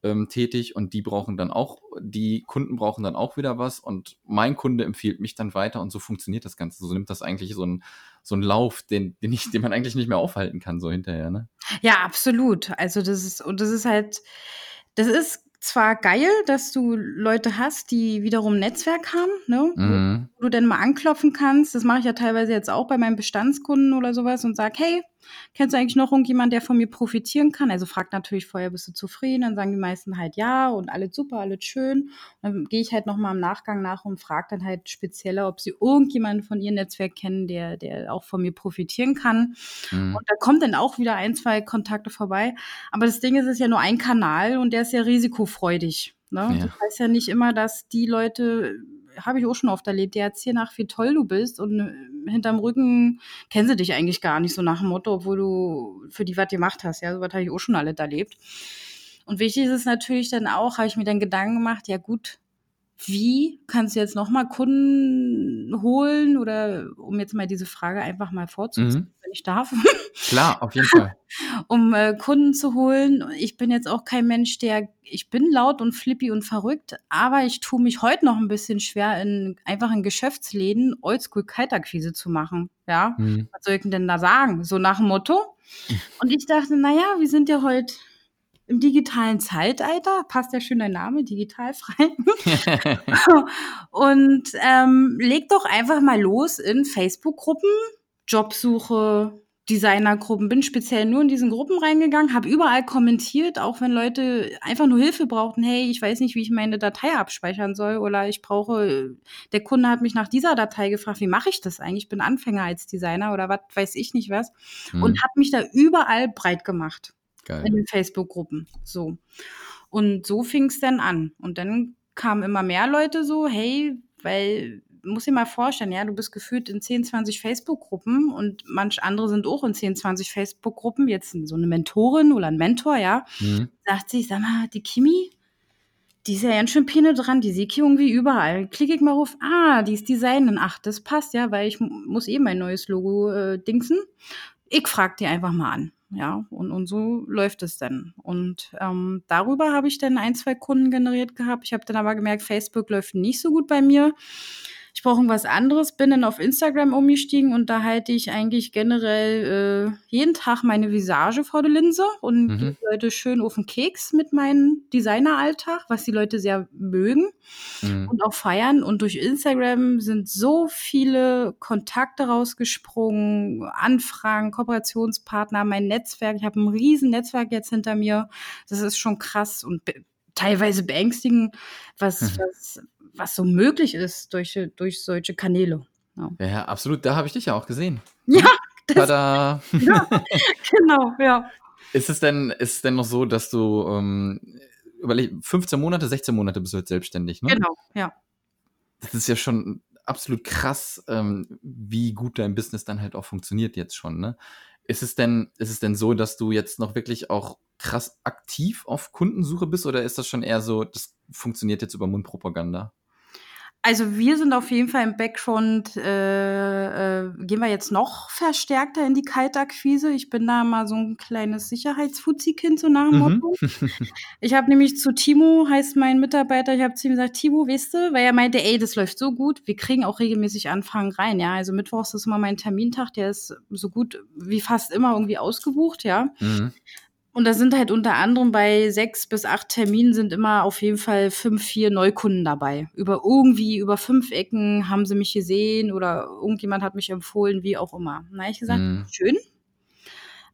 A: ähm, tätig und die brauchen dann auch, die Kunden brauchen dann auch wieder was und mein Kunde empfiehlt mich dann weiter und so funktioniert das Ganze. So nimmt das eigentlich so ein so ein Lauf, den, den, ich, den man eigentlich nicht mehr aufhalten kann, so hinterher, ne?
C: Ja, absolut. Also das ist, und das ist halt, das ist zwar geil, dass du Leute hast, die wiederum ein Netzwerk haben, ne? Mhm. wo du dann mal anklopfen kannst. Das mache ich ja teilweise jetzt auch bei meinen Bestandskunden oder sowas und sag, hey, kennst du eigentlich noch irgendjemand, der von mir profitieren kann? Also fragt natürlich vorher, bist du zufrieden? Dann sagen die meisten halt ja und alles super, alles schön. Und dann gehe ich halt nochmal im Nachgang nach und frage dann halt spezieller, ob sie irgendjemanden von ihrem Netzwerk kennen, der, der auch von mir profitieren kann. Mhm. Und da kommt dann auch wieder ein, zwei Kontakte vorbei. Aber das Ding ist, es ist ja nur ein Kanal und der ist ja risikofreudig. Ne? Ja. Das heißt ja nicht immer, dass die Leute habe ich auch schon oft erlebt, die erzählen nach, wie toll du bist und äh, hinterm Rücken kennen sie dich eigentlich gar nicht so nach dem Motto, obwohl du für die was gemacht hast. Ja, so was habe ich auch schon alles erlebt. Und wichtig ist es natürlich dann auch, habe ich mir dann Gedanken gemacht, ja gut, wie kannst du jetzt nochmal Kunden holen oder um jetzt mal diese Frage einfach mal vorzuziehen, mhm. Ich darf.
A: Klar, auf jeden Fall.
C: um äh, Kunden zu holen. Ich bin jetzt auch kein Mensch, der, ich bin laut und flippy und verrückt, aber ich tue mich heute noch ein bisschen schwer, in einfach in Geschäftsläden Oldschool Kaltakquise zu machen. Ja, mhm. was soll ich denn da sagen? So nach dem Motto. Und ich dachte, naja, wir sind ja heute im digitalen Zeitalter, passt ja schön dein Name, digitalfrei. und ähm, leg doch einfach mal los in Facebook-Gruppen, Jobsuche, Designergruppen, bin speziell nur in diesen Gruppen reingegangen, habe überall kommentiert, auch wenn Leute einfach nur Hilfe brauchten. Hey, ich weiß nicht, wie ich meine Datei abspeichern soll oder ich brauche, der Kunde hat mich nach dieser Datei gefragt, wie mache ich das eigentlich? Ich bin Anfänger als Designer oder was weiß ich nicht was hm. und habe mich da überall breit gemacht. Geil. In den Facebook-Gruppen. So. Und so fing es dann an. Und dann kamen immer mehr Leute so, hey, weil, muss ich mal vorstellen, ja, du bist gefühlt in 10, 20 Facebook-Gruppen und manch andere sind auch in 10, 20 Facebook-Gruppen. Jetzt so eine Mentorin oder ein Mentor, ja, mhm. sagt sich, sag mal, die Kimi, die ist ja ganz schön Pine dran, die sehe ich irgendwie überall. Klicke ich mal auf, ah, die ist Designen. Ach, das passt ja, weil ich muss eben ein neues Logo äh, dingsen. Ich frag die einfach mal an. Ja, und, und so läuft es dann. Und ähm, darüber habe ich dann ein, zwei Kunden generiert gehabt. Ich habe dann aber gemerkt, Facebook läuft nicht so gut bei mir ich brauche irgendwas anderes, bin dann auf Instagram umgestiegen und da halte ich eigentlich generell äh, jeden Tag meine Visage vor der Linse und mhm. die Leute schön auf den Keks mit meinem Designeralltag, was die Leute sehr mögen mhm. und auch feiern. Und durch Instagram sind so viele Kontakte rausgesprungen, Anfragen, Kooperationspartner, mein Netzwerk. Ich habe ein riesen Netzwerk jetzt hinter mir. Das ist schon krass und teilweise beängstigend, was, mhm. was, was so möglich ist durch, durch solche Kanäle.
A: Ja. ja, absolut. Da habe ich dich ja auch gesehen.
C: Ja,
A: das, Tada.
C: ja genau, ja.
A: Ist es denn, ist es denn noch so, dass du ähm, überleg, 15 Monate, 16 Monate bist du jetzt selbstständig, ne?
C: Genau, ja.
A: Das ist ja schon absolut krass, ähm, wie gut dein Business dann halt auch funktioniert jetzt schon, ne? Ist es denn, ist es denn so, dass du jetzt noch wirklich auch krass aktiv auf Kundensuche bist oder ist das schon eher so, das funktioniert jetzt über Mundpropaganda?
C: Also wir sind auf jeden Fall im Background, äh, äh, gehen wir jetzt noch verstärkter in die Kaltakquise. Ich bin da mal so ein kleines Sicherheitsfuzzi-Kind, so nach dem mhm. Motto. Ich habe nämlich zu Timo, heißt mein Mitarbeiter, ich habe zu ihm gesagt, Timo, weißt du, weil er meinte, ey, das läuft so gut, wir kriegen auch regelmäßig Anfragen rein, ja. Also Mittwochs ist immer mein Termintag, der ist so gut wie fast immer irgendwie ausgebucht, ja. Mhm. Und da sind halt unter anderem bei sechs bis acht Terminen sind immer auf jeden Fall fünf, vier Neukunden dabei. Über irgendwie, über fünf Ecken haben sie mich gesehen oder irgendjemand hat mich empfohlen, wie auch immer. Na, ich gesagt, mhm. schön.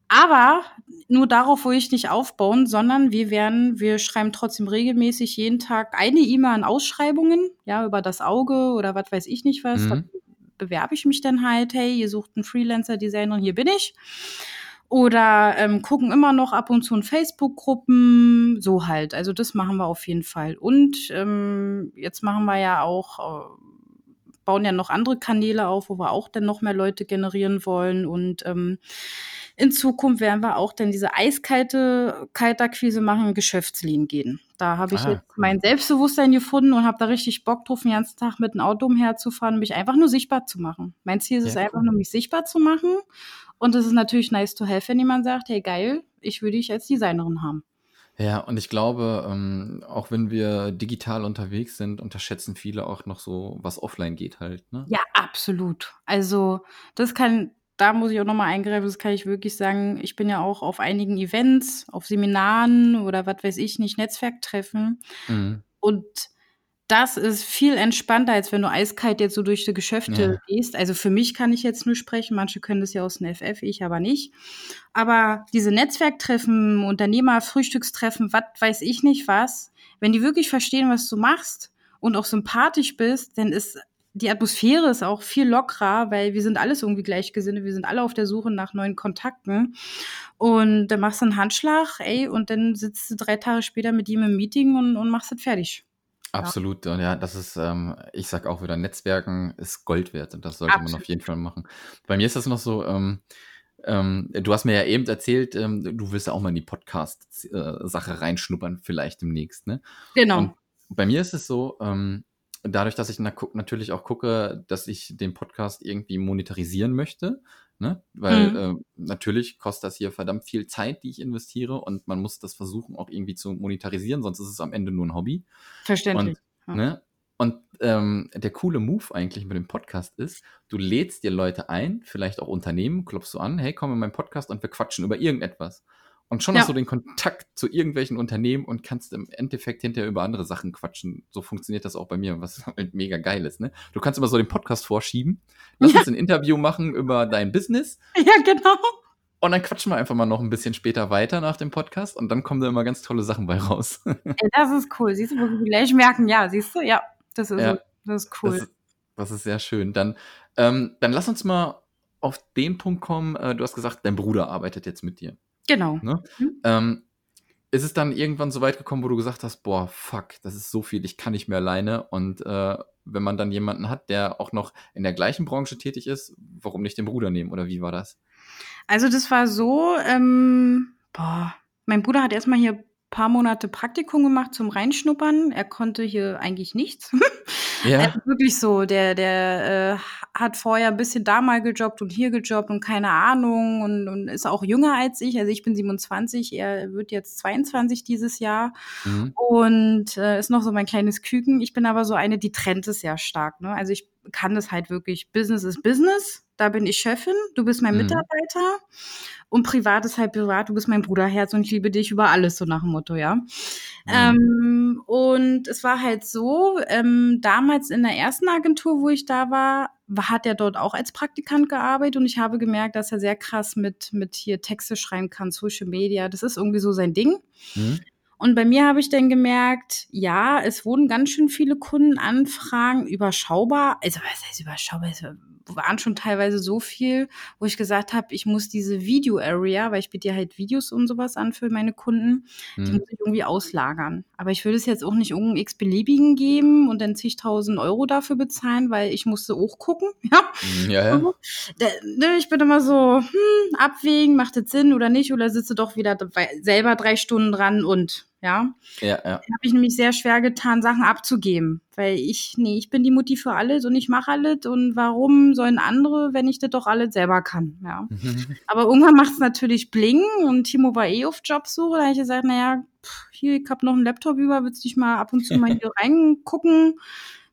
C: Aber nur darauf will ich nicht aufbauen, sondern wir werden, wir schreiben trotzdem regelmäßig jeden Tag eine E-Mail an Ausschreibungen, ja, über das Auge oder was weiß ich nicht was. Mhm. Da bewerbe ich mich dann halt, hey, ihr sucht einen Freelancer-Designer und hier bin ich oder ähm, gucken immer noch ab und zu in Facebook-Gruppen, so halt. Also das machen wir auf jeden Fall. Und ähm, jetzt machen wir ja auch, äh, bauen ja noch andere Kanäle auf, wo wir auch dann noch mehr Leute generieren wollen. Und ähm, in Zukunft werden wir auch dann diese eiskalte Kaltakquise machen, in Geschäftslinien gehen. Da habe ich
A: Ah,
C: jetzt mein Selbstbewusstsein gefunden und habe da richtig Bock drauf, den ganzen Tag mit dem Auto umherzufahren mich einfach nur sichtbar zu machen. Mein Ziel ist es
A: Ja,
C: einfach
A: cool.
C: nur, mich sichtbar zu machen. Und es ist natürlich nice to have, wenn jemand sagt, hey geil, ich will dich als Designerin haben.
A: Ja, und ich glaube, ähm, auch wenn wir digital unterwegs sind, unterschätzen viele auch noch so, was offline geht halt, ne?
C: Ja, absolut. Also, das kann da muss ich auch noch mal eingreifen, das kann ich wirklich sagen. Ich bin ja auch auf einigen Events, auf Seminaren oder was weiß ich nicht, Netzwerktreffen.
A: Mhm.
C: Und das ist viel entspannter, als wenn du eiskalt jetzt so durch die Geschäfte
A: Ja.
C: gehst. Also, für mich kann ich jetzt nur sprechen, manche können das ja aus dem FF, ich aber nicht. Aber diese Netzwerktreffen, Unternehmer-Frühstückstreffen, was weiß ich nicht was, wenn die wirklich verstehen, was du machst und auch sympathisch bist, dann ist die Atmosphäre ist auch viel lockerer, weil wir sind alles irgendwie Gleichgesinnte, wir sind alle auf der Suche nach neuen Kontakten. Und dann machst du einen Handschlag, ey, und dann sitzt du drei Tage später mit ihm im Meeting und, und machst es fertig.
A: Absolut, und ja, das ist, ähm, ich sag auch wieder, Netzwerken ist Gold wert und das sollte man auf
C: Absolut.
A: jeden Fall machen. Bei mir ist das noch so, ähm, ähm, du hast mir ja eben erzählt, ähm, du willst ja auch mal in die Podcast-Sache reinschnuppern, vielleicht demnächst, ne?
C: Genau.
A: Und bei mir ist es so, ähm, dadurch, dass ich natürlich auch gucke, dass ich den Podcast irgendwie monetarisieren möchte, ne? Weil,
C: Mhm.
A: ähm, natürlich kostet das hier verdammt viel Zeit, die ich investiere und man muss das versuchen, auch irgendwie zu monetarisieren, sonst ist es am Ende nur ein Hobby.
C: Verständlich.
A: Und,
C: Ja.
A: ne? Und ähm, der coole Move eigentlich mit dem Podcast ist, du lädst dir Leute ein, vielleicht auch Unternehmen, klopfst du an, hey, komm in meinen Podcast und wir quatschen über irgendetwas. Und schon
C: Ja.
A: hast du den Kontakt zu irgendwelchen Unternehmen und kannst im Endeffekt hinterher über andere Sachen quatschen. So funktioniert das auch bei mir, was halt mega geil ist. Ne? Du kannst immer so den Podcast vorschieben, lass
C: Ja.
A: uns ein Interview machen über dein Business
C: Ja, genau.
A: und dann quatschen wir einfach mal noch ein bisschen später weiter nach dem Podcast und dann kommen da immer ganz tolle Sachen bei raus.
C: Ey, das ist cool. Siehst du, wo wir gleich merken, ja, siehst du, ja, das ist,
A: Ja.
C: das ist cool.
A: Das, ist- das ist sehr schön. Dann, ähm, dann lass uns mal auf den Punkt kommen. Äh, du hast gesagt, dein Bruder arbeitet jetzt mit dir.
C: Genau.
A: Ne?
C: Mhm.
A: Ähm, ist es dann irgendwann so weit gekommen, wo du gesagt hast, boah, fuck, das ist so viel, ich kann nicht mehr alleine. Und äh, wenn man dann jemanden hat, der auch noch in der gleichen Branche tätig ist, warum nicht den Bruder nehmen? Oder wie war das?
C: Also das war so, ähm, boah, mein Bruder hat erstmal hier ein paar Monate Praktikum gemacht zum Reinschnuppern. Er konnte hier eigentlich nichts.
A: Ja.
C: Wirklich so, der, der äh, hat vorher ein bisschen da mal gejobbt und hier gejobbt und keine Ahnung und, und ist auch jünger als ich. Also ich bin 27, er wird jetzt 22 dieses Jahr
A: Mhm.
C: und äh, ist noch so mein kleines Küken. Ich bin aber so eine, die trennt es sehr stark. Ne? Also ich kann das halt wirklich, Business ist Business, da bin ich Chefin, du bist mein
A: Mhm.
C: Mitarbeiter und privat ist halt privat, du bist mein Bruderherz und ich liebe dich über alles, so nach dem Motto, ja.
A: Mhm.
C: Ähm, und es war halt so, ähm, damals in der ersten Agentur, wo ich da war, war- hat er dort auch als Praktikant gearbeitet und ich habe gemerkt, dass er sehr krass mit, mit hier Texte schreiben kann, Social Media. Das ist irgendwie so sein Ding.
A: Mhm.
C: Und bei mir habe ich dann gemerkt, ja, es wurden ganz schön viele Kundenanfragen überschaubar. Also was heißt überschaubar? Waren schon teilweise so viel, wo ich gesagt habe, ich muss diese Video-Area, weil ich biete ja halt Videos und sowas an für meine Kunden, die
A: Mhm.
C: muss ich irgendwie auslagern. Aber ich würde es jetzt auch nicht irgendeinem x-beliebigen geben und dann zigtausend Euro dafür bezahlen, weil ich musste auch gucken. Ja,
A: Mhm. Ja, ja.
C: da- ne, ich bin immer so, hm, abwägen, macht das Sinn oder nicht, oder sitze doch wieder selber drei Stunden dran und, ja.
A: Ja, ja.
C: habe ich nämlich sehr schwer getan, Sachen abzugeben. Weil ich, nee, ich bin die Mutti für alles und ich mache alles und warum sollen andere, wenn ich das doch alles selber kann, ja. Aber irgendwann macht es natürlich Bling und Timo war eh auf Jobsuche. Da habe ich gesagt, naja, pff, hier, ich habe noch einen Laptop über, willst du dich mal ab und zu mal hier reingucken?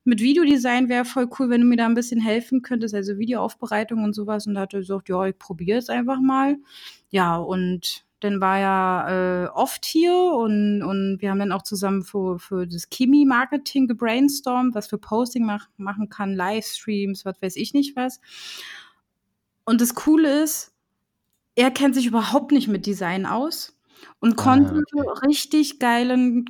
C: Mit Videodesign wäre voll cool, wenn du mir da ein bisschen helfen könntest, also Videoaufbereitung und sowas. Und da hat er gesagt, ja, ich probiere es einfach mal. Ja, und dann war er äh, oft hier und, und wir haben dann auch zusammen für, für das Kimi-Marketing gebrainstormt, was für Posting mach, machen kann, Livestreams, was weiß ich nicht was. Und das Coole ist, er kennt sich überhaupt nicht mit Design aus und
A: Ah,
C: konnte
A: okay.
C: richtig geilen,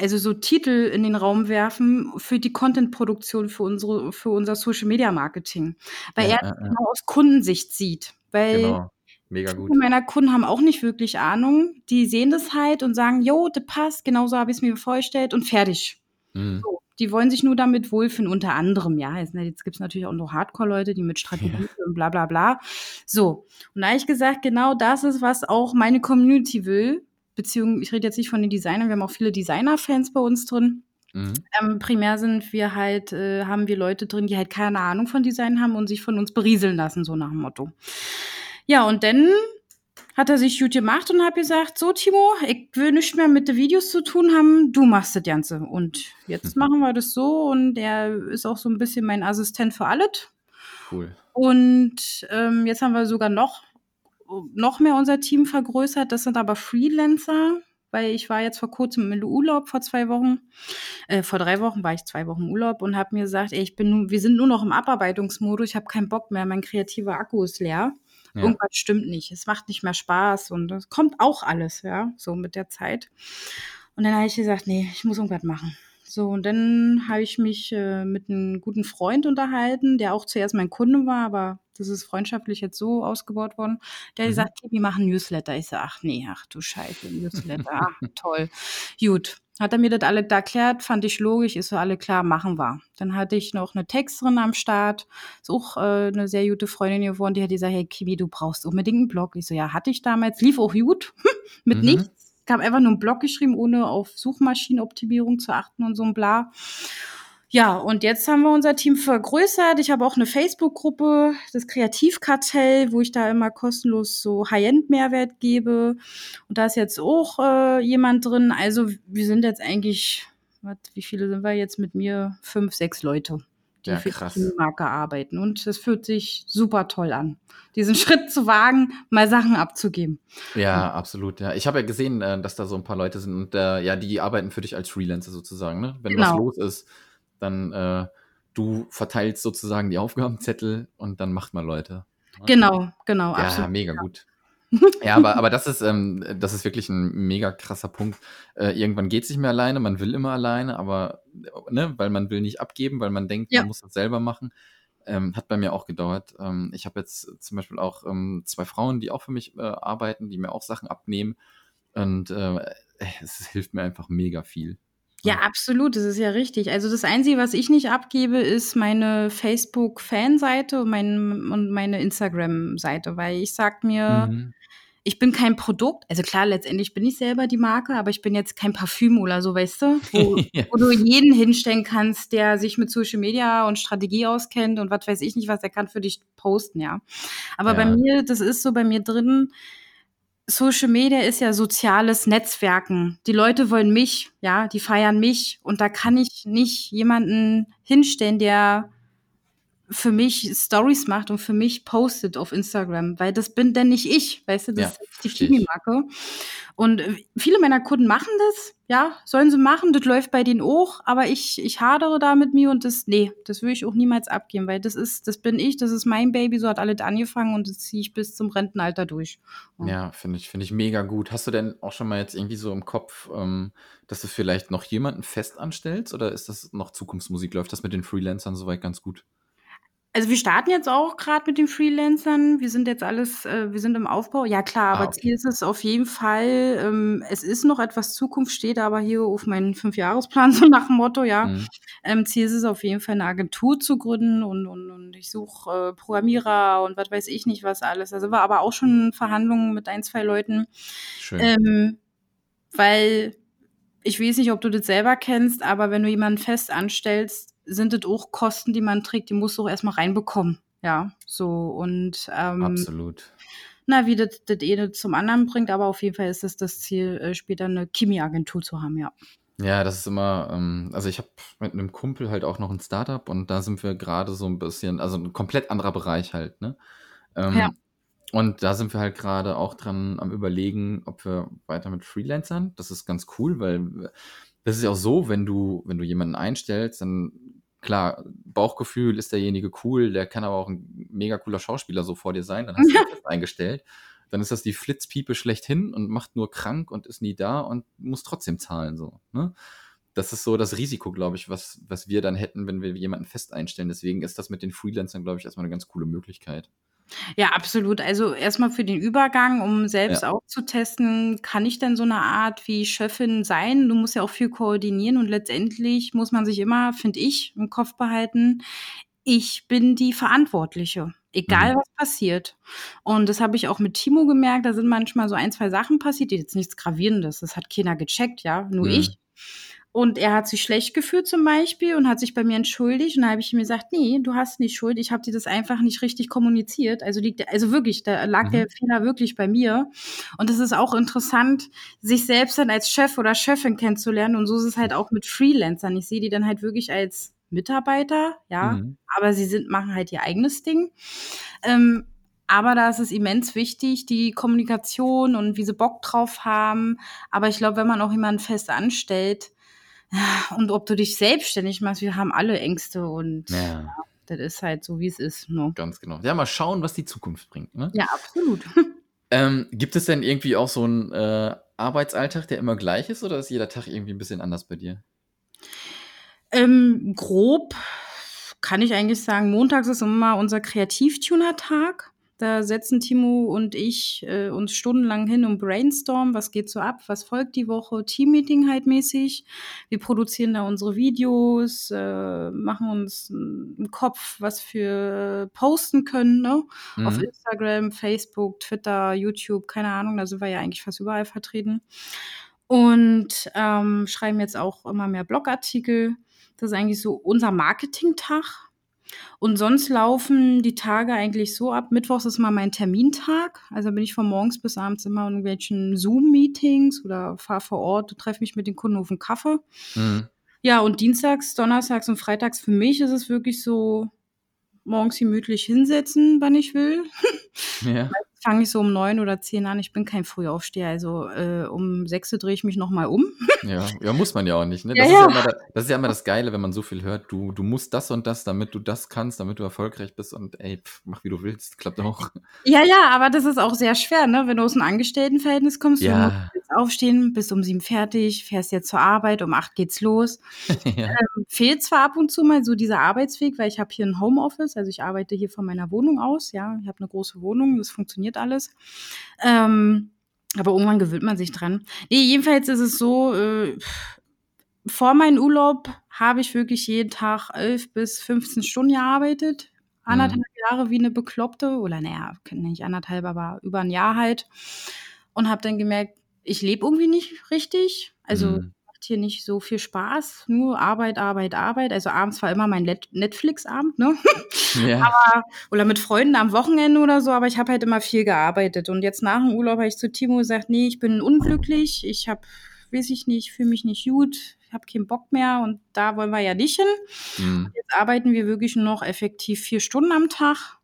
C: also so Titel in den Raum werfen für die Content-Produktion für unsere, für unser Social Media Marketing. Weil
A: Ja,
C: er
A: ja.
C: genau aus Kundensicht sieht. Weil
A: Genau. Mega gut.
C: meiner Kunden haben auch nicht wirklich Ahnung. Die sehen das halt und sagen, jo, das passt, genauso habe ich es mir vorgestellt und fertig.
A: Mhm.
C: So. die wollen sich nur damit wohlfühlen, unter anderem, ja. Jetzt, ne, jetzt gibt es natürlich auch noch Hardcore-Leute, die mit Strategie ja. und bla bla bla. So. Und da habe ich gesagt, genau das ist, was auch meine Community will. Beziehungsweise, ich rede jetzt nicht von den Designern, wir haben auch viele Designer-Fans bei uns drin. Mhm. Ähm, primär sind wir halt, äh, haben wir Leute drin, die halt keine Ahnung von Design haben und sich von uns berieseln lassen, so nach dem Motto. Ja, und dann hat er sich gut gemacht und hat gesagt, so Timo, ich will nichts mehr mit den Videos zu tun haben, du machst das Ganze. Und jetzt mhm. machen wir das so und er ist auch so ein bisschen mein Assistent für alles. Cool. Und ähm, jetzt haben wir sogar noch, noch mehr unser Team vergrößert. Das sind aber Freelancer, weil ich war jetzt vor kurzem im Urlaub, vor zwei Wochen. Äh, vor drei Wochen war ich zwei Wochen im Urlaub und habe mir gesagt, ey, ich bin wir sind nur noch im Abarbeitungsmodus, ich habe keinen Bock mehr, mein kreativer Akku ist leer. Ja. Irgendwas stimmt nicht. Es macht nicht mehr Spaß und es kommt auch alles, ja, so mit der Zeit. Und dann habe ich gesagt, nee, ich muss irgendwas machen. So, und dann habe ich mich äh, mit einem guten Freund unterhalten, der auch zuerst mein Kunde war, aber das ist freundschaftlich jetzt so ausgebaut worden. Der hat mhm. gesagt, wir machen Newsletter. Ich sage, ach nee, ach du Scheiße, Newsletter, ach, toll. Gut, hat er mir das alle da erklärt, fand ich logisch, ist so alle klar, machen wir. Dann hatte ich noch eine Texterin am Start, ist auch äh, eine sehr gute Freundin geworden, die hat gesagt, hey Kimi, du brauchst unbedingt einen Blog. Ich so, ja, hatte ich damals, lief auch gut, mit mhm. nichts. Ich habe einfach nur einen Blog geschrieben, ohne auf Suchmaschinenoptimierung zu achten und so ein bla. Ja, und jetzt haben wir unser Team vergrößert. Ich habe auch eine Facebook-Gruppe, das Kreativkartell, wo ich da immer kostenlos so High-End-Mehrwert gebe. Und da ist jetzt auch äh, jemand drin. Also wir sind jetzt eigentlich, wat, wie viele sind wir jetzt mit mir? Fünf, sechs Leute, die ja, für die Marke arbeiten. Und es fühlt sich super toll an, diesen Schritt zu wagen, mal Sachen abzugeben.
A: Ja, absolut. Ja, ich habe ja gesehen, äh, dass da so ein paar Leute sind und äh, ja, die arbeiten für dich als Freelancer sozusagen. Ne? Wenn genau. was los ist dann äh, du verteilst sozusagen die Aufgabenzettel und dann macht man Leute.
C: Genau, genau,
A: ja, absolut. mega gut. ja, aber, aber das ist, ähm, das ist wirklich ein mega krasser Punkt. Äh, irgendwann geht es nicht mehr alleine, man will immer alleine, aber ne, weil man will nicht abgeben, weil man denkt, ja. man muss das selber machen. Ähm, hat bei mir auch gedauert. Ähm, ich habe jetzt zum Beispiel auch ähm, zwei Frauen, die auch für mich äh, arbeiten, die mir auch Sachen abnehmen. Und äh, es hilft mir einfach mega viel.
C: Ja, absolut, das ist ja richtig. Also das Einzige, was ich nicht abgebe, ist meine Facebook-Fanseite und, mein, und meine Instagram-Seite, weil ich sag mir, mhm. ich bin kein Produkt. Also klar, letztendlich bin ich selber die Marke, aber ich bin jetzt kein Parfüm oder so, weißt du, wo, ja. wo du jeden hinstellen kannst, der sich mit Social Media und Strategie auskennt und was weiß ich nicht, was er kann für dich posten, ja. Aber ja. bei mir, das ist so bei mir drin, Social Media ist ja soziales Netzwerken. Die Leute wollen mich, ja, die feiern mich und da kann ich nicht jemanden hinstellen, der für mich Stories macht und für mich postet auf Instagram, weil das bin denn nicht ich, weißt du, das ja, ist die Chemie-Marke. Und äh, viele meiner Kunden machen das, ja, sollen sie machen, das läuft bei denen auch, aber ich, ich hadere da mit mir und das, nee, das will ich auch niemals abgeben, weil das ist, das bin ich, das ist mein Baby, so hat alles angefangen und das ziehe ich bis zum Rentenalter durch.
A: Ja, ja finde ich, finde ich mega gut. Hast du denn auch schon mal jetzt irgendwie so im Kopf, ähm, dass du vielleicht noch jemanden fest anstellst oder ist das noch Zukunftsmusik? Läuft das mit den Freelancern soweit ganz gut?
C: Also wir starten jetzt auch gerade mit den Freelancern. Wir sind jetzt alles, äh, wir sind im Aufbau. Ja klar, aber ah, okay. Ziel ist es auf jeden Fall. Ähm, es ist noch etwas Zukunft, steht aber hier auf meinen Fünfjahresplan so nach dem Motto, ja. Mhm. Ähm, Ziel ist es auf jeden Fall eine Agentur zu gründen und, und, und ich suche äh, Programmierer und was weiß ich nicht was alles. Also war aber auch schon Verhandlungen mit ein, zwei Leuten. Schön. Ähm, weil ich weiß nicht, ob du das selber kennst, aber wenn du jemanden fest anstellst, sind das auch Kosten, die man trägt, die musst du auch erstmal reinbekommen. Ja, so und ähm,
A: absolut.
C: Na, wie das, das eine zum anderen bringt, aber auf jeden Fall ist es das Ziel, äh, später eine Chemieagentur zu haben, ja.
A: Ja, das ist immer, ähm, also ich habe mit einem Kumpel halt auch noch ein Startup und da sind wir gerade so ein bisschen, also ein komplett anderer Bereich halt, ne? Ähm, ja. Und da sind wir halt gerade auch dran am überlegen, ob wir weiter mit Freelancern. Das ist ganz cool, weil das ist ja auch so, wenn du, wenn du jemanden einstellst, dann klar, Bauchgefühl ist derjenige cool, der kann aber auch ein mega cooler Schauspieler so vor dir sein, dann hast du das eingestellt. Dann ist das die Flitzpiepe schlechthin und macht nur krank und ist nie da und muss trotzdem zahlen, so. Ne? Das ist so das Risiko, glaube ich, was, was wir dann hätten, wenn wir jemanden fest einstellen. Deswegen ist das mit den Freelancern, glaube ich, erstmal eine ganz coole Möglichkeit.
C: Ja, absolut. Also erstmal für den Übergang, um selbst
A: Ja.
C: auch zu testen, kann ich denn so eine Art wie Chefin sein? Du musst ja auch viel koordinieren und letztendlich muss man sich immer, finde ich, im Kopf behalten, ich bin die Verantwortliche, egal
A: Mhm.
C: was passiert. Und das habe ich auch mit Timo gemerkt, da sind manchmal so ein, 2 Sachen passiert, jetzt nichts Gravierendes, das hat keiner gecheckt, ja, nur
A: Mhm.
C: ich. Und er hat sich schlecht gefühlt zum Beispiel und hat sich bei mir entschuldigt und da habe ich ihm gesagt: „Ne, du hast nicht Schuld, ich habe dir das einfach nicht richtig kommuniziert.“ Also liegt also wirklich, da lag der
A: Mhm.
C: Fehler wirklich bei mir. Und das ist auch interessant, sich selbst dann als Chef oder Chefin kennenzulernen und so ist es halt auch mit Freelancern. Ich sehe die dann halt wirklich als Mitarbeiter, ja,
A: Mhm.
C: aber sie sind machen halt ihr eigenes Ding. Ähm, aber da ist es immens wichtig, die Kommunikation und wie sie Bock drauf haben. Aber ich glaube, wenn man auch jemanden fest anstellt und ob du dich selbstständig machst, wir haben alle Ängste und
A: Ja.
C: ja, das ist halt so, wie es ist, ne?
A: Ganz genau. Ja, mal schauen, was die Zukunft bringt, ne?
C: Ja, absolut.
A: Ähm, gibt es denn irgendwie auch so 'n, äh, Arbeitsalltag, der immer gleich ist oder ist jeder Tag irgendwie 'n bisschen anders bei dir?
C: Ähm, grob kann ich eigentlich sagen, montags ist immer unser Kreativtuner-Tag. Da setzen Timo und ich, äh, uns stundenlang hin und brainstormen, was geht so ab, was folgt die Woche, Teammeeting halt mäßig. Wir produzieren da unsere Videos, äh, machen uns 'n Kopf, was wir posten können, ne? Auf
A: Mhm.
C: Instagram, Facebook, Twitter, YouTube, keine Ahnung, da sind wir ja eigentlich fast überall vertreten. Und, ähm, schreiben jetzt auch immer mehr Blogartikel. Das ist eigentlich so unser Marketingtag. Und sonst laufen die Tage eigentlich so ab. Mittwochs ist immer mein Termintag. Also, bin ich von morgens bis abends immer in irgendwelchen Zoom-Meetings oder fahre vor Ort, treffe mich mit den Kunden auf 'n Kaffee.
A: Mhm.
C: Ja, und dienstags, donnerstags und freitags für mich ist es wirklich so morgens gemütlich hinsetzen, wann ich will.
A: Ja.
C: Fange ich so um 9 oder 10 an. Ich bin kein Frühaufsteher, also, äh, um 6 drehe ich mich noch mal um.
A: Ja, ja, muss man ja auch nicht, ne?
C: Ja,
A: Das ist ja
C: ja.
A: immer da das ist ja immer das Geile, wenn man so viel hört, du du musst das und das, damit du das kannst, damit du erfolgreich bist und ey, pf, mach wie du willst, klappt auch.
C: Ja, ja, aber das ist auch sehr schwer, ne? Wenn du aus'm Angestelltenverhältnis kommst, du musst
A: Ja.
C: jetzt aufstehen, bist um 7 fertig, fährst jetzt zur Arbeit, um 8 geht's los.
A: Ja.
C: Ähm, fehlt zwar ab und zu mal so dieser Arbeitsweg, weil ich habe hier 'n Homeoffice, also ich arbeite hier von meiner Wohnung aus, ja. Ich habe 'ne große Wohnung, das funktioniert alles. Ähm, aber irgendwann gewöhnt man sich dran. Ne, jedenfalls ist es so, äh, vor meinem Urlaub habe ich wirklich jeden Tag 11 bis 15 Stunden gearbeitet.
A: Mhm.
C: 1,5 Jahre wie 'ne Bekloppte oder na ja, nicht 1,5, aber über 'n Jahr halt. Und habe dann gemerkt, ich lebe irgendwie nicht richtig. Also,
A: Mhm.
C: Macht hier nicht so viel Spaß, nur Arbeit, Arbeit, Arbeit. Also, abends war immer mein Netflix-Abend, ne?
A: Ja.
C: Aber oder mit Freunden am Wochenende oder so, aber ich habe halt immer viel gearbeitet. Und jetzt nach dem Urlaub habe ich zu Timo gesagt: „Ne, ich bin unglücklich. Ich habe weiß ich nicht, fühle mich nicht gut. Ich habe keinen Bock mehr und da wollen wir ja nicht hin.“
A: Mhm.
C: Jetzt arbeiten wir wirklich nur noch effektiv 4 Stunden am Tag.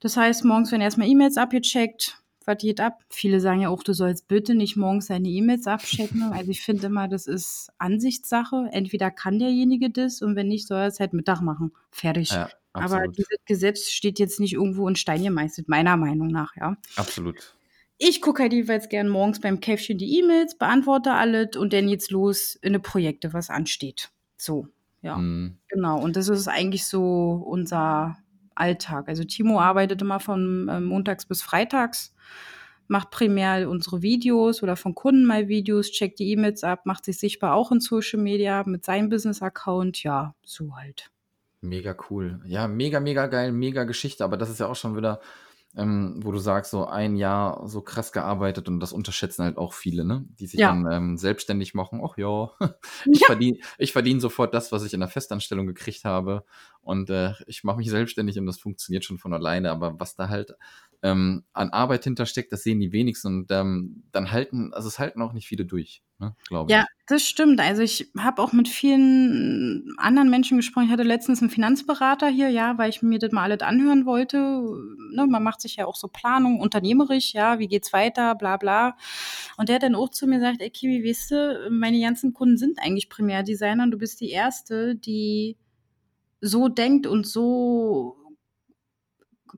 C: Das heißt, morgens werden erst mal E-Mails abgecheckt. Was geht ab? Viele sagen ja auch, du sollst bitte nicht morgens deine E-Mails abchecken. Also, ich finde immer, das ist Ansichtssache. Entweder kann derjenige das und wenn nicht, soll er's halt Mittag machen. Fertig.
A: Ja,
C: Aber dieses Gesetz steht jetzt nicht irgendwo in Stein gemeißelt, meiner Meinung nach, ja.
A: Absolut.
C: Ich gucke halt jeweils gern morgens beim Käffchen die E-Mails, beantworte alles und dann geht's los in die Projekte, was ansteht. So, ja.
A: Mhm.
C: Genau. Und das ist eigentlich so unser Alltag. Also, Timo arbeitet immer von, ähm, montags bis freitags, macht primär unsere Videos oder von Kunden mal Videos, checkt die E-Mails ab, macht sich sichtbar auch in Social Media mit seinem Business-Account. Ja, so halt.
A: Mega cool. Ja, mega, mega geil, mega Geschichte, aber das ist ja auch schon wieder, ähm, wo du sagst, so 1 Jahr so krass gearbeitet und das unterschätzen halt auch viele, ne? Die sich
C: Ja.
A: dann, ähm, selbstständig machen. „Ach ja, ich
C: Ja.
A: verdiene ich verdiene sofort das, was ich in der Festanstellung gekriegt habe und, äh, ich mache mich selbstständig und das funktioniert schon von alleine.“ Aber was da halt, ähm, an Arbeit hintersteckt, das sehen die wenigsten und, ähm, dann halten also, es halten auch nicht viele durch, ne, glaube
C: Ja,
A: ich.
C: das stimmt. Also, ich habe auch mit vielen anderen Menschen gesprochen. Ich hatte letztens 'n Finanzberater hier, ja, weil ich mir das mal alles anhören wollte. Ne, man macht sich ja auch so Planung unternehmerisch, ja, wie geht's weiter, bla bla. Und der hat dann auch zu mir gesagt: „Ey Kiwi, weißt du, meine ganzen Kunden sind eigentlich Primärdesigner und du bist die Erste, die so denkt und so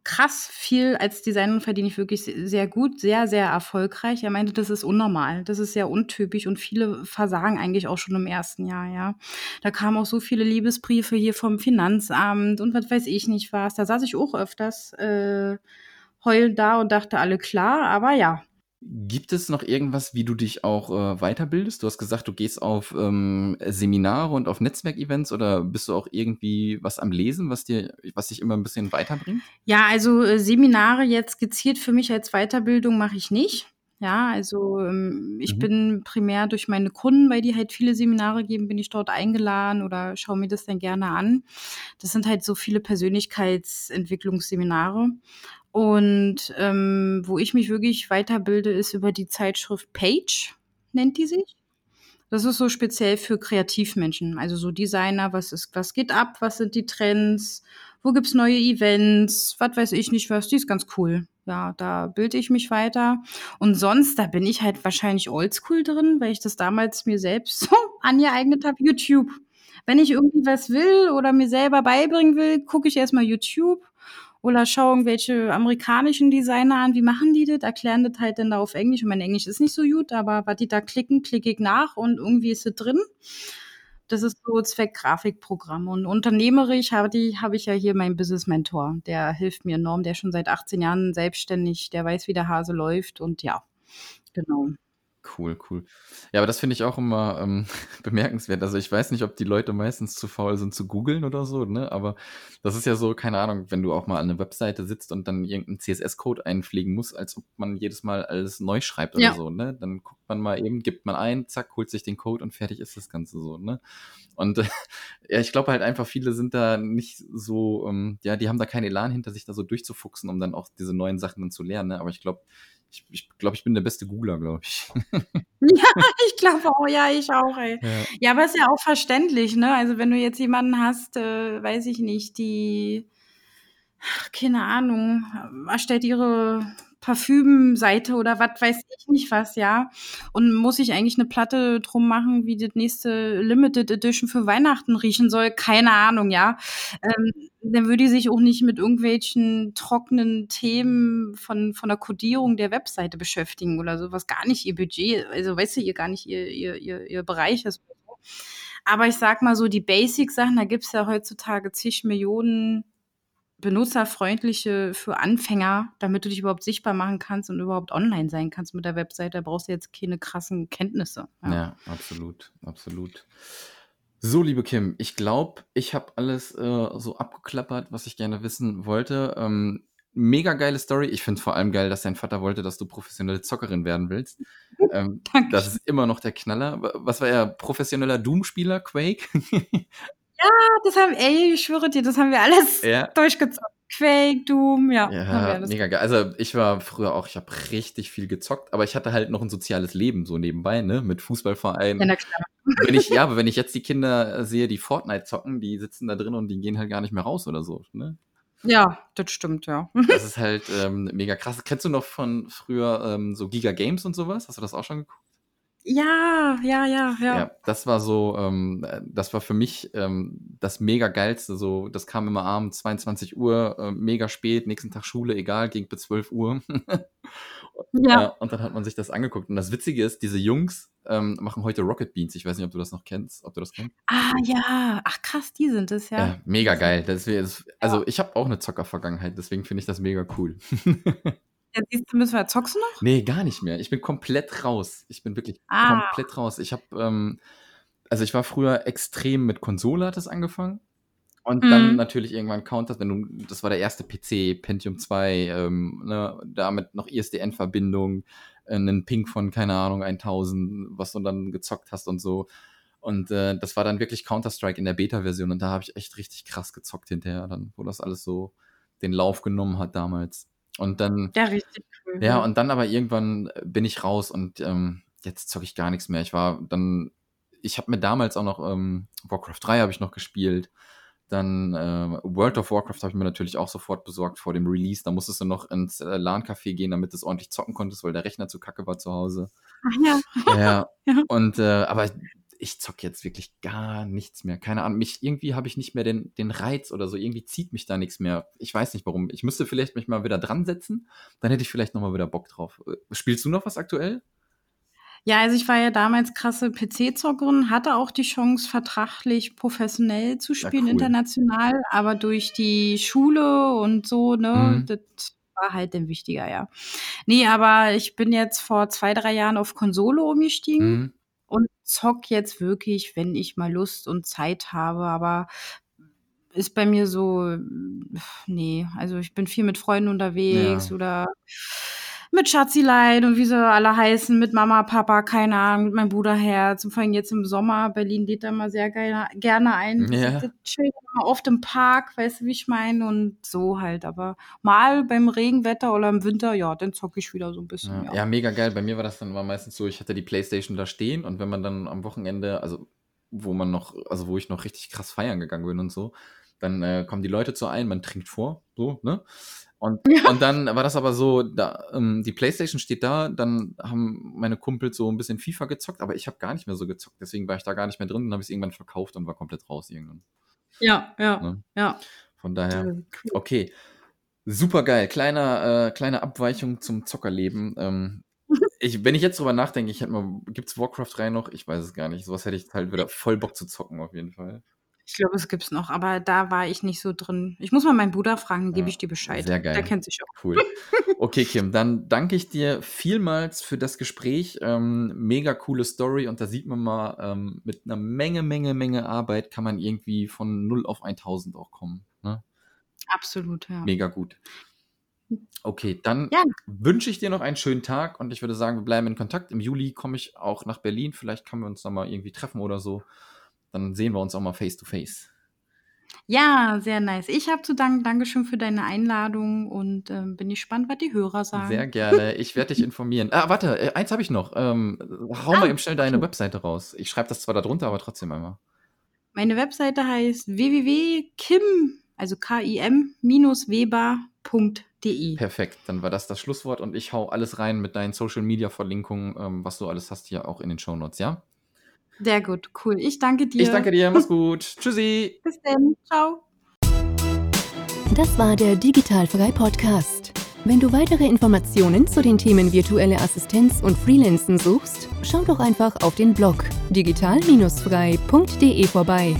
C: krass viel als Designerin verdiene ich wirklich se sehr gut, sehr, sehr erfolgreich.“ Er meinte, das ist unnormal. Das ist sehr untypisch und viele versagen eigentlich auch schon im 1. Jahr, ja. Da kamen auch so viele Liebesbriefe hier vom Finanzamt und was weiß ich nicht was. Da saß ich auch öfters, äh, heulend da und dachte, alle klar, aber ja.
A: Gibt es noch irgendwas, wie du dich auch äh, weiterbildest? Du hast gesagt, du gehst auf ähm, Seminare und auf Netzwerkevents oder bist du auch irgendwie was am Lesen, was dir, was dich immer ein bisschen weiterbringt?
C: Ja, also äh, Seminare jetzt gezielt für mich als Weiterbildung mache ich nicht. Ja, also ähm, ich
A: Mhm.
C: bin primär durch meine Kunden, weil die halt viele Seminare geben, bin ich dort eingeladen oder schaue mir das dann gerne an. Das sind halt so viele Persönlichkeitsentwicklungsseminare. Und ähm, wo ich mich wirklich weiterbilde, ist über die Zeitschrift Page, nennt die sich. Das ist so speziell für Kreativmenschen, also so Designer, was ist, was geht ab, was sind die Trends, wo gibt's neue Events, was weiß ich nicht was, die ist ganz cool. Ja, da bilde ich mich weiter. Und sonst, da bin ich halt wahrscheinlich oldschool drin, weil ich das damals mir selbst so angeeignet habe, YouTube. Wenn ich irgendwie was will oder mir selber beibringen will, gucke ich erstmal YouTube oder schaue irgendwelche amerikanischen Designer an, wie machen die das, erklären das halt dann da auf Englisch. Und mein Englisch ist nicht so gut, aber was die da klicken, klicke ich nach und irgendwie ist es drin. Das ist so Zweckgrafikprogramm. Und unternehmerisch habe habe ich ja hier meinen Business Mentor. Der hilft mir enorm. Der schon seit 18 Jahren selbstständig. Der weiß, wie der Hase läuft. Und ja, genau.
A: Cool, cool. Ja, aber das finde ich auch immer ähm, bemerkenswert. Also ich weiß nicht, ob die Leute meistens zu faul sind zu googeln oder so, ne? Aber das ist ja so, keine Ahnung, wenn du auch mal an einer Webseite sitzt und dann irgendeinen CSS-Code einpflegen musst, als ob man jedes Mal alles neu schreibt oder
C: Ja.
A: so, ne? Dann guckt man mal eben, gibt man ein, zack, holt sich den Code und fertig ist das Ganze so, ne? Und äh, ja, ich glaube halt einfach, viele sind da nicht so, ähm, ja, die haben da keinen Elan hinter sich, da so durchzufuchsen, um dann auch diese neuen Sachen dann zu lernen, ne? Aber ich glaube, ich, ich glaube, ich bin der beste Googler, glaube ich.
C: Ja, ich glaube auch, ja, ich auch, ey.
A: Ja.
C: Ja, aber ist ja auch verständlich, ne? Also wenn du jetzt jemanden hast, äh, weiß ich nicht, die, ach, keine Ahnung, erstellt ihre Parfümseite oder was weiß ich nicht was, ja. Und muss ich eigentlich eine Platte drum machen, wie das nächste Limited Edition für Weihnachten riechen soll? Keine Ahnung, ja. Ähm, dann würde die sich auch nicht mit irgendwelchen trockenen Themen von, von der Codierung der Webseite beschäftigen oder so, was gar nicht ihr Budget, also weißt du, ihr gar nicht ihr, ihr, ihr, ihr Bereich ist. Aber ich sag mal so, die Basic-Sachen, da gibt's ja heutzutage zig Millionen benutzerfreundliche für Anfänger, damit du dich überhaupt sichtbar machen kannst und überhaupt online sein kannst mit der Webseite. Da brauchst du jetzt keine krassen Kenntnisse.
A: Ja, absolut, absolut. So, liebe Kim, ich glaube, ich habe alles äh, so abgeklappert, was ich gerne wissen wollte. Ähm, mega geile Story. Ich finde vor allem geil, dass dein Vater wollte, dass du professionelle Zockerin werden willst. Ähm,
C: Danke.
A: das ist immer noch der Knaller. Wa- Was war er? Professioneller Doom-Spieler, Quake?
C: Das haben, ey, ich schwöre dir, das haben wir alles
A: ja.
C: durchgezockt. Quake, Doom, ja.
A: Ja, mega geil. Also ich war früher auch, ich habe richtig viel gezockt, aber ich hatte halt noch ein soziales Leben so nebenbei, ne? Mit Fußballverein.
C: Ja, na klar.
A: wenn ich, ja, aber wenn ich jetzt die Kinder äh, sehe, die Fortnite zocken, die sitzen da drin und die gehen halt gar nicht mehr raus oder so. Ne?
C: Ja, das stimmt, ja.
A: Das ist halt ähm, mega krass. Kennst du noch von früher ähm, so Giga Games und sowas? Hast du das auch schon geguckt?
C: Ja, ja, ja, ja.
A: Ja, das war so, ähm, äh, das war für mich ähm, das mega geilste. So, das kam immer abends 22 Uhr, äh, mega spät, nächsten Tag Schule, egal, ging bis 12 Uhr.
C: Ja.
A: Ja, und dann hat man sich das angeguckt. Und das Witzige ist, diese Jungs ähm, machen heute Rocket Beans. Ich weiß nicht, ob du das noch kennst, ob du das kennst.
C: Ah, ja. Ach, krass, die sind es, ja.
A: Ja, mega geil. Das, das, also ich habe auch eine Zocker-Vergangenheit, deswegen finde ich das mega cool.
C: ja siehst du, müssen wir, zockst du noch?
A: nee, gar nicht mehr. Ich bin komplett raus. Ich bin wirklich
C: Ah.
A: komplett raus. Ich habe, ähm, also ich war früher extrem mit Konsole hat es angefangen. Und dann
C: Mhm.
A: natürlich irgendwann Counter, wenn du, das war der erste PC, Pentium 2, ähm, ne, damit noch ISDN-Verbindung, äh, einen Ping von, keine Ahnung, 1000, was du dann gezockt hast und so. Und äh, das war dann wirklich Counter-Strike in der Beta-Version und da habe ich echt richtig krass gezockt hinterher, dann, wo das alles so den Lauf genommen hat damals. Und dann,
C: Ja, richtig cool.
A: ja, und dann aber irgendwann bin ich raus und ähm, jetzt zocke ich gar nichts mehr. Ich war dann, ich habe mir damals auch noch ähm, Warcraft 3 habe ich noch gespielt. Dann äh, World of Warcraft habe ich mir natürlich auch sofort besorgt vor dem Release. Da musstest du noch ins äh, LAN-Café gehen, damit du es ordentlich zocken konntest, weil der Rechner zu kacke war zu Hause.
C: Ach ja.
A: Ja.
C: Ja.
A: Und äh, aber ich zocke jetzt wirklich gar nichts mehr. Keine Ahnung. Mich irgendwie habe ich nicht mehr den, den Reiz oder so. Irgendwie zieht mich da nichts mehr. Ich weiß nicht warum. Ich müsste vielleicht mich mal wieder dran setzen. Dann hätte ich vielleicht noch mal wieder Bock drauf. Äh, Spielst du noch was aktuell?
C: Ja, also ich war ja damals krasse PC-Zockerin, hatte auch die Chance, vertraglich professionell zu spielen,
A: cool.
C: international, aber durch die Schule und so, ne,
A: Mhm.
C: das war halt dann wichtiger, ja. Ne, aber ich bin jetzt vor 2, 3 Jahren auf Konsole umgestiegen
A: Mhm.
C: Und zocke jetzt wirklich, wenn ich mal Lust und Zeit habe, aber ist bei mir so, ne, also ich bin viel mit Freunden unterwegs
A: Ja.
C: oder mit Schatzilein und wie sie alle heißen, mit Mama, Papa, keine Ahnung, mit meinem Bruderherz und vor allem jetzt im Sommer. Berlin lädt da mal sehr geil, gerne ein.
A: Ja.
C: Immer oft im Park, weißt du, wie ich meine? Und so halt. Aber mal beim Regenwetter oder im Winter, ja, dann zocke ich wieder so ein bisschen,
A: Ja,
C: ja.
A: ja, mega geil. Bei mir war das dann war meistens so, ich hatte die Playstation da stehen und wenn man dann am Wochenende, also wo man noch, also wo ich noch richtig krass feiern gegangen bin und so, dann äh, kommen die Leute zu ein, man trinkt vor, so, ne? Und,
C: Ja.
A: und dann war das aber so, da, ähm, die Playstation steht da, dann haben meine Kumpels so ein bisschen FIFA gezockt, aber ich habe gar nicht mehr so gezockt, deswegen war ich da gar nicht mehr drin, dann habe ich es irgendwann verkauft und war komplett raus irgendwann.
C: Ja, ja,
A: Ne?
C: ja.
A: Von daher, okay. Super geil. Kleiner, äh, kleine Abweichung zum Zockerleben. Ähm, ich, wenn ich jetzt drüber nachdenke, ich hätte mal, gibt's Warcraft 3 noch? Ich weiß es gar nicht. Sowas hätte ich halt wieder voll Bock zu zocken, auf jeden Fall.
C: Ich glaube, es gibt's noch, aber da war ich nicht so drin. Ich muss mal meinen Bruder fragen, gebe
A: Ja,
C: ich dir Bescheid.
A: sehr
C: Der
A: geil.
C: kennt sich auch.
A: Cool. Okay, Kim, dann danke ich dir vielmals für das Gespräch. Ähm, mega coole Story und da sieht man mal, ähm, mit einer Menge, Menge, Menge Arbeit kann man irgendwie von 0 auf 1000 auch kommen. Ne?
C: Absolut, ja.
A: Mega gut. Okay, dann
C: Ja.
A: wünsche ich dir noch einen schönen Tag und ich würde sagen, wir bleiben in Kontakt. Im Juli komme ich auch nach Berlin. Vielleicht können wir uns da mal irgendwie treffen oder so. Dann sehen wir uns auch mal face to face.
C: Ja, sehr nice. Ich habe zu danken. Dankeschön für deine Einladung und ähm, bin gespannt, was die Hörer
A: Sehr
C: sagen.
A: gerne. Ich werde dich informieren. Ah, warte, äh, eins habe ich noch. Ähm, hau
C: Ah,
A: mal eben schnell deine. Webseite raus. Ich schreibe das zwar da drunter, aber trotzdem einmal.
C: Meine Webseite heißt www.kim, also kim-weber.de.
A: Perfekt, dann war das das Schlusswort und ich hau alles rein mit deinen Social Media Verlinkungen, ähm, was du alles hast, hier auch in den Shownotes, ja?
C: Sehr gut, cool. Ich danke dir.
A: Ich danke dir, mach's gut. Tschüssi.
C: Bis dann. Ciao.
B: Das war der Digitalfrei Podcast. Wenn du weitere Informationen zu den Themen virtuelle Assistenz und Freelancen suchst, schau doch einfach auf den Blog digital-frei.de vorbei.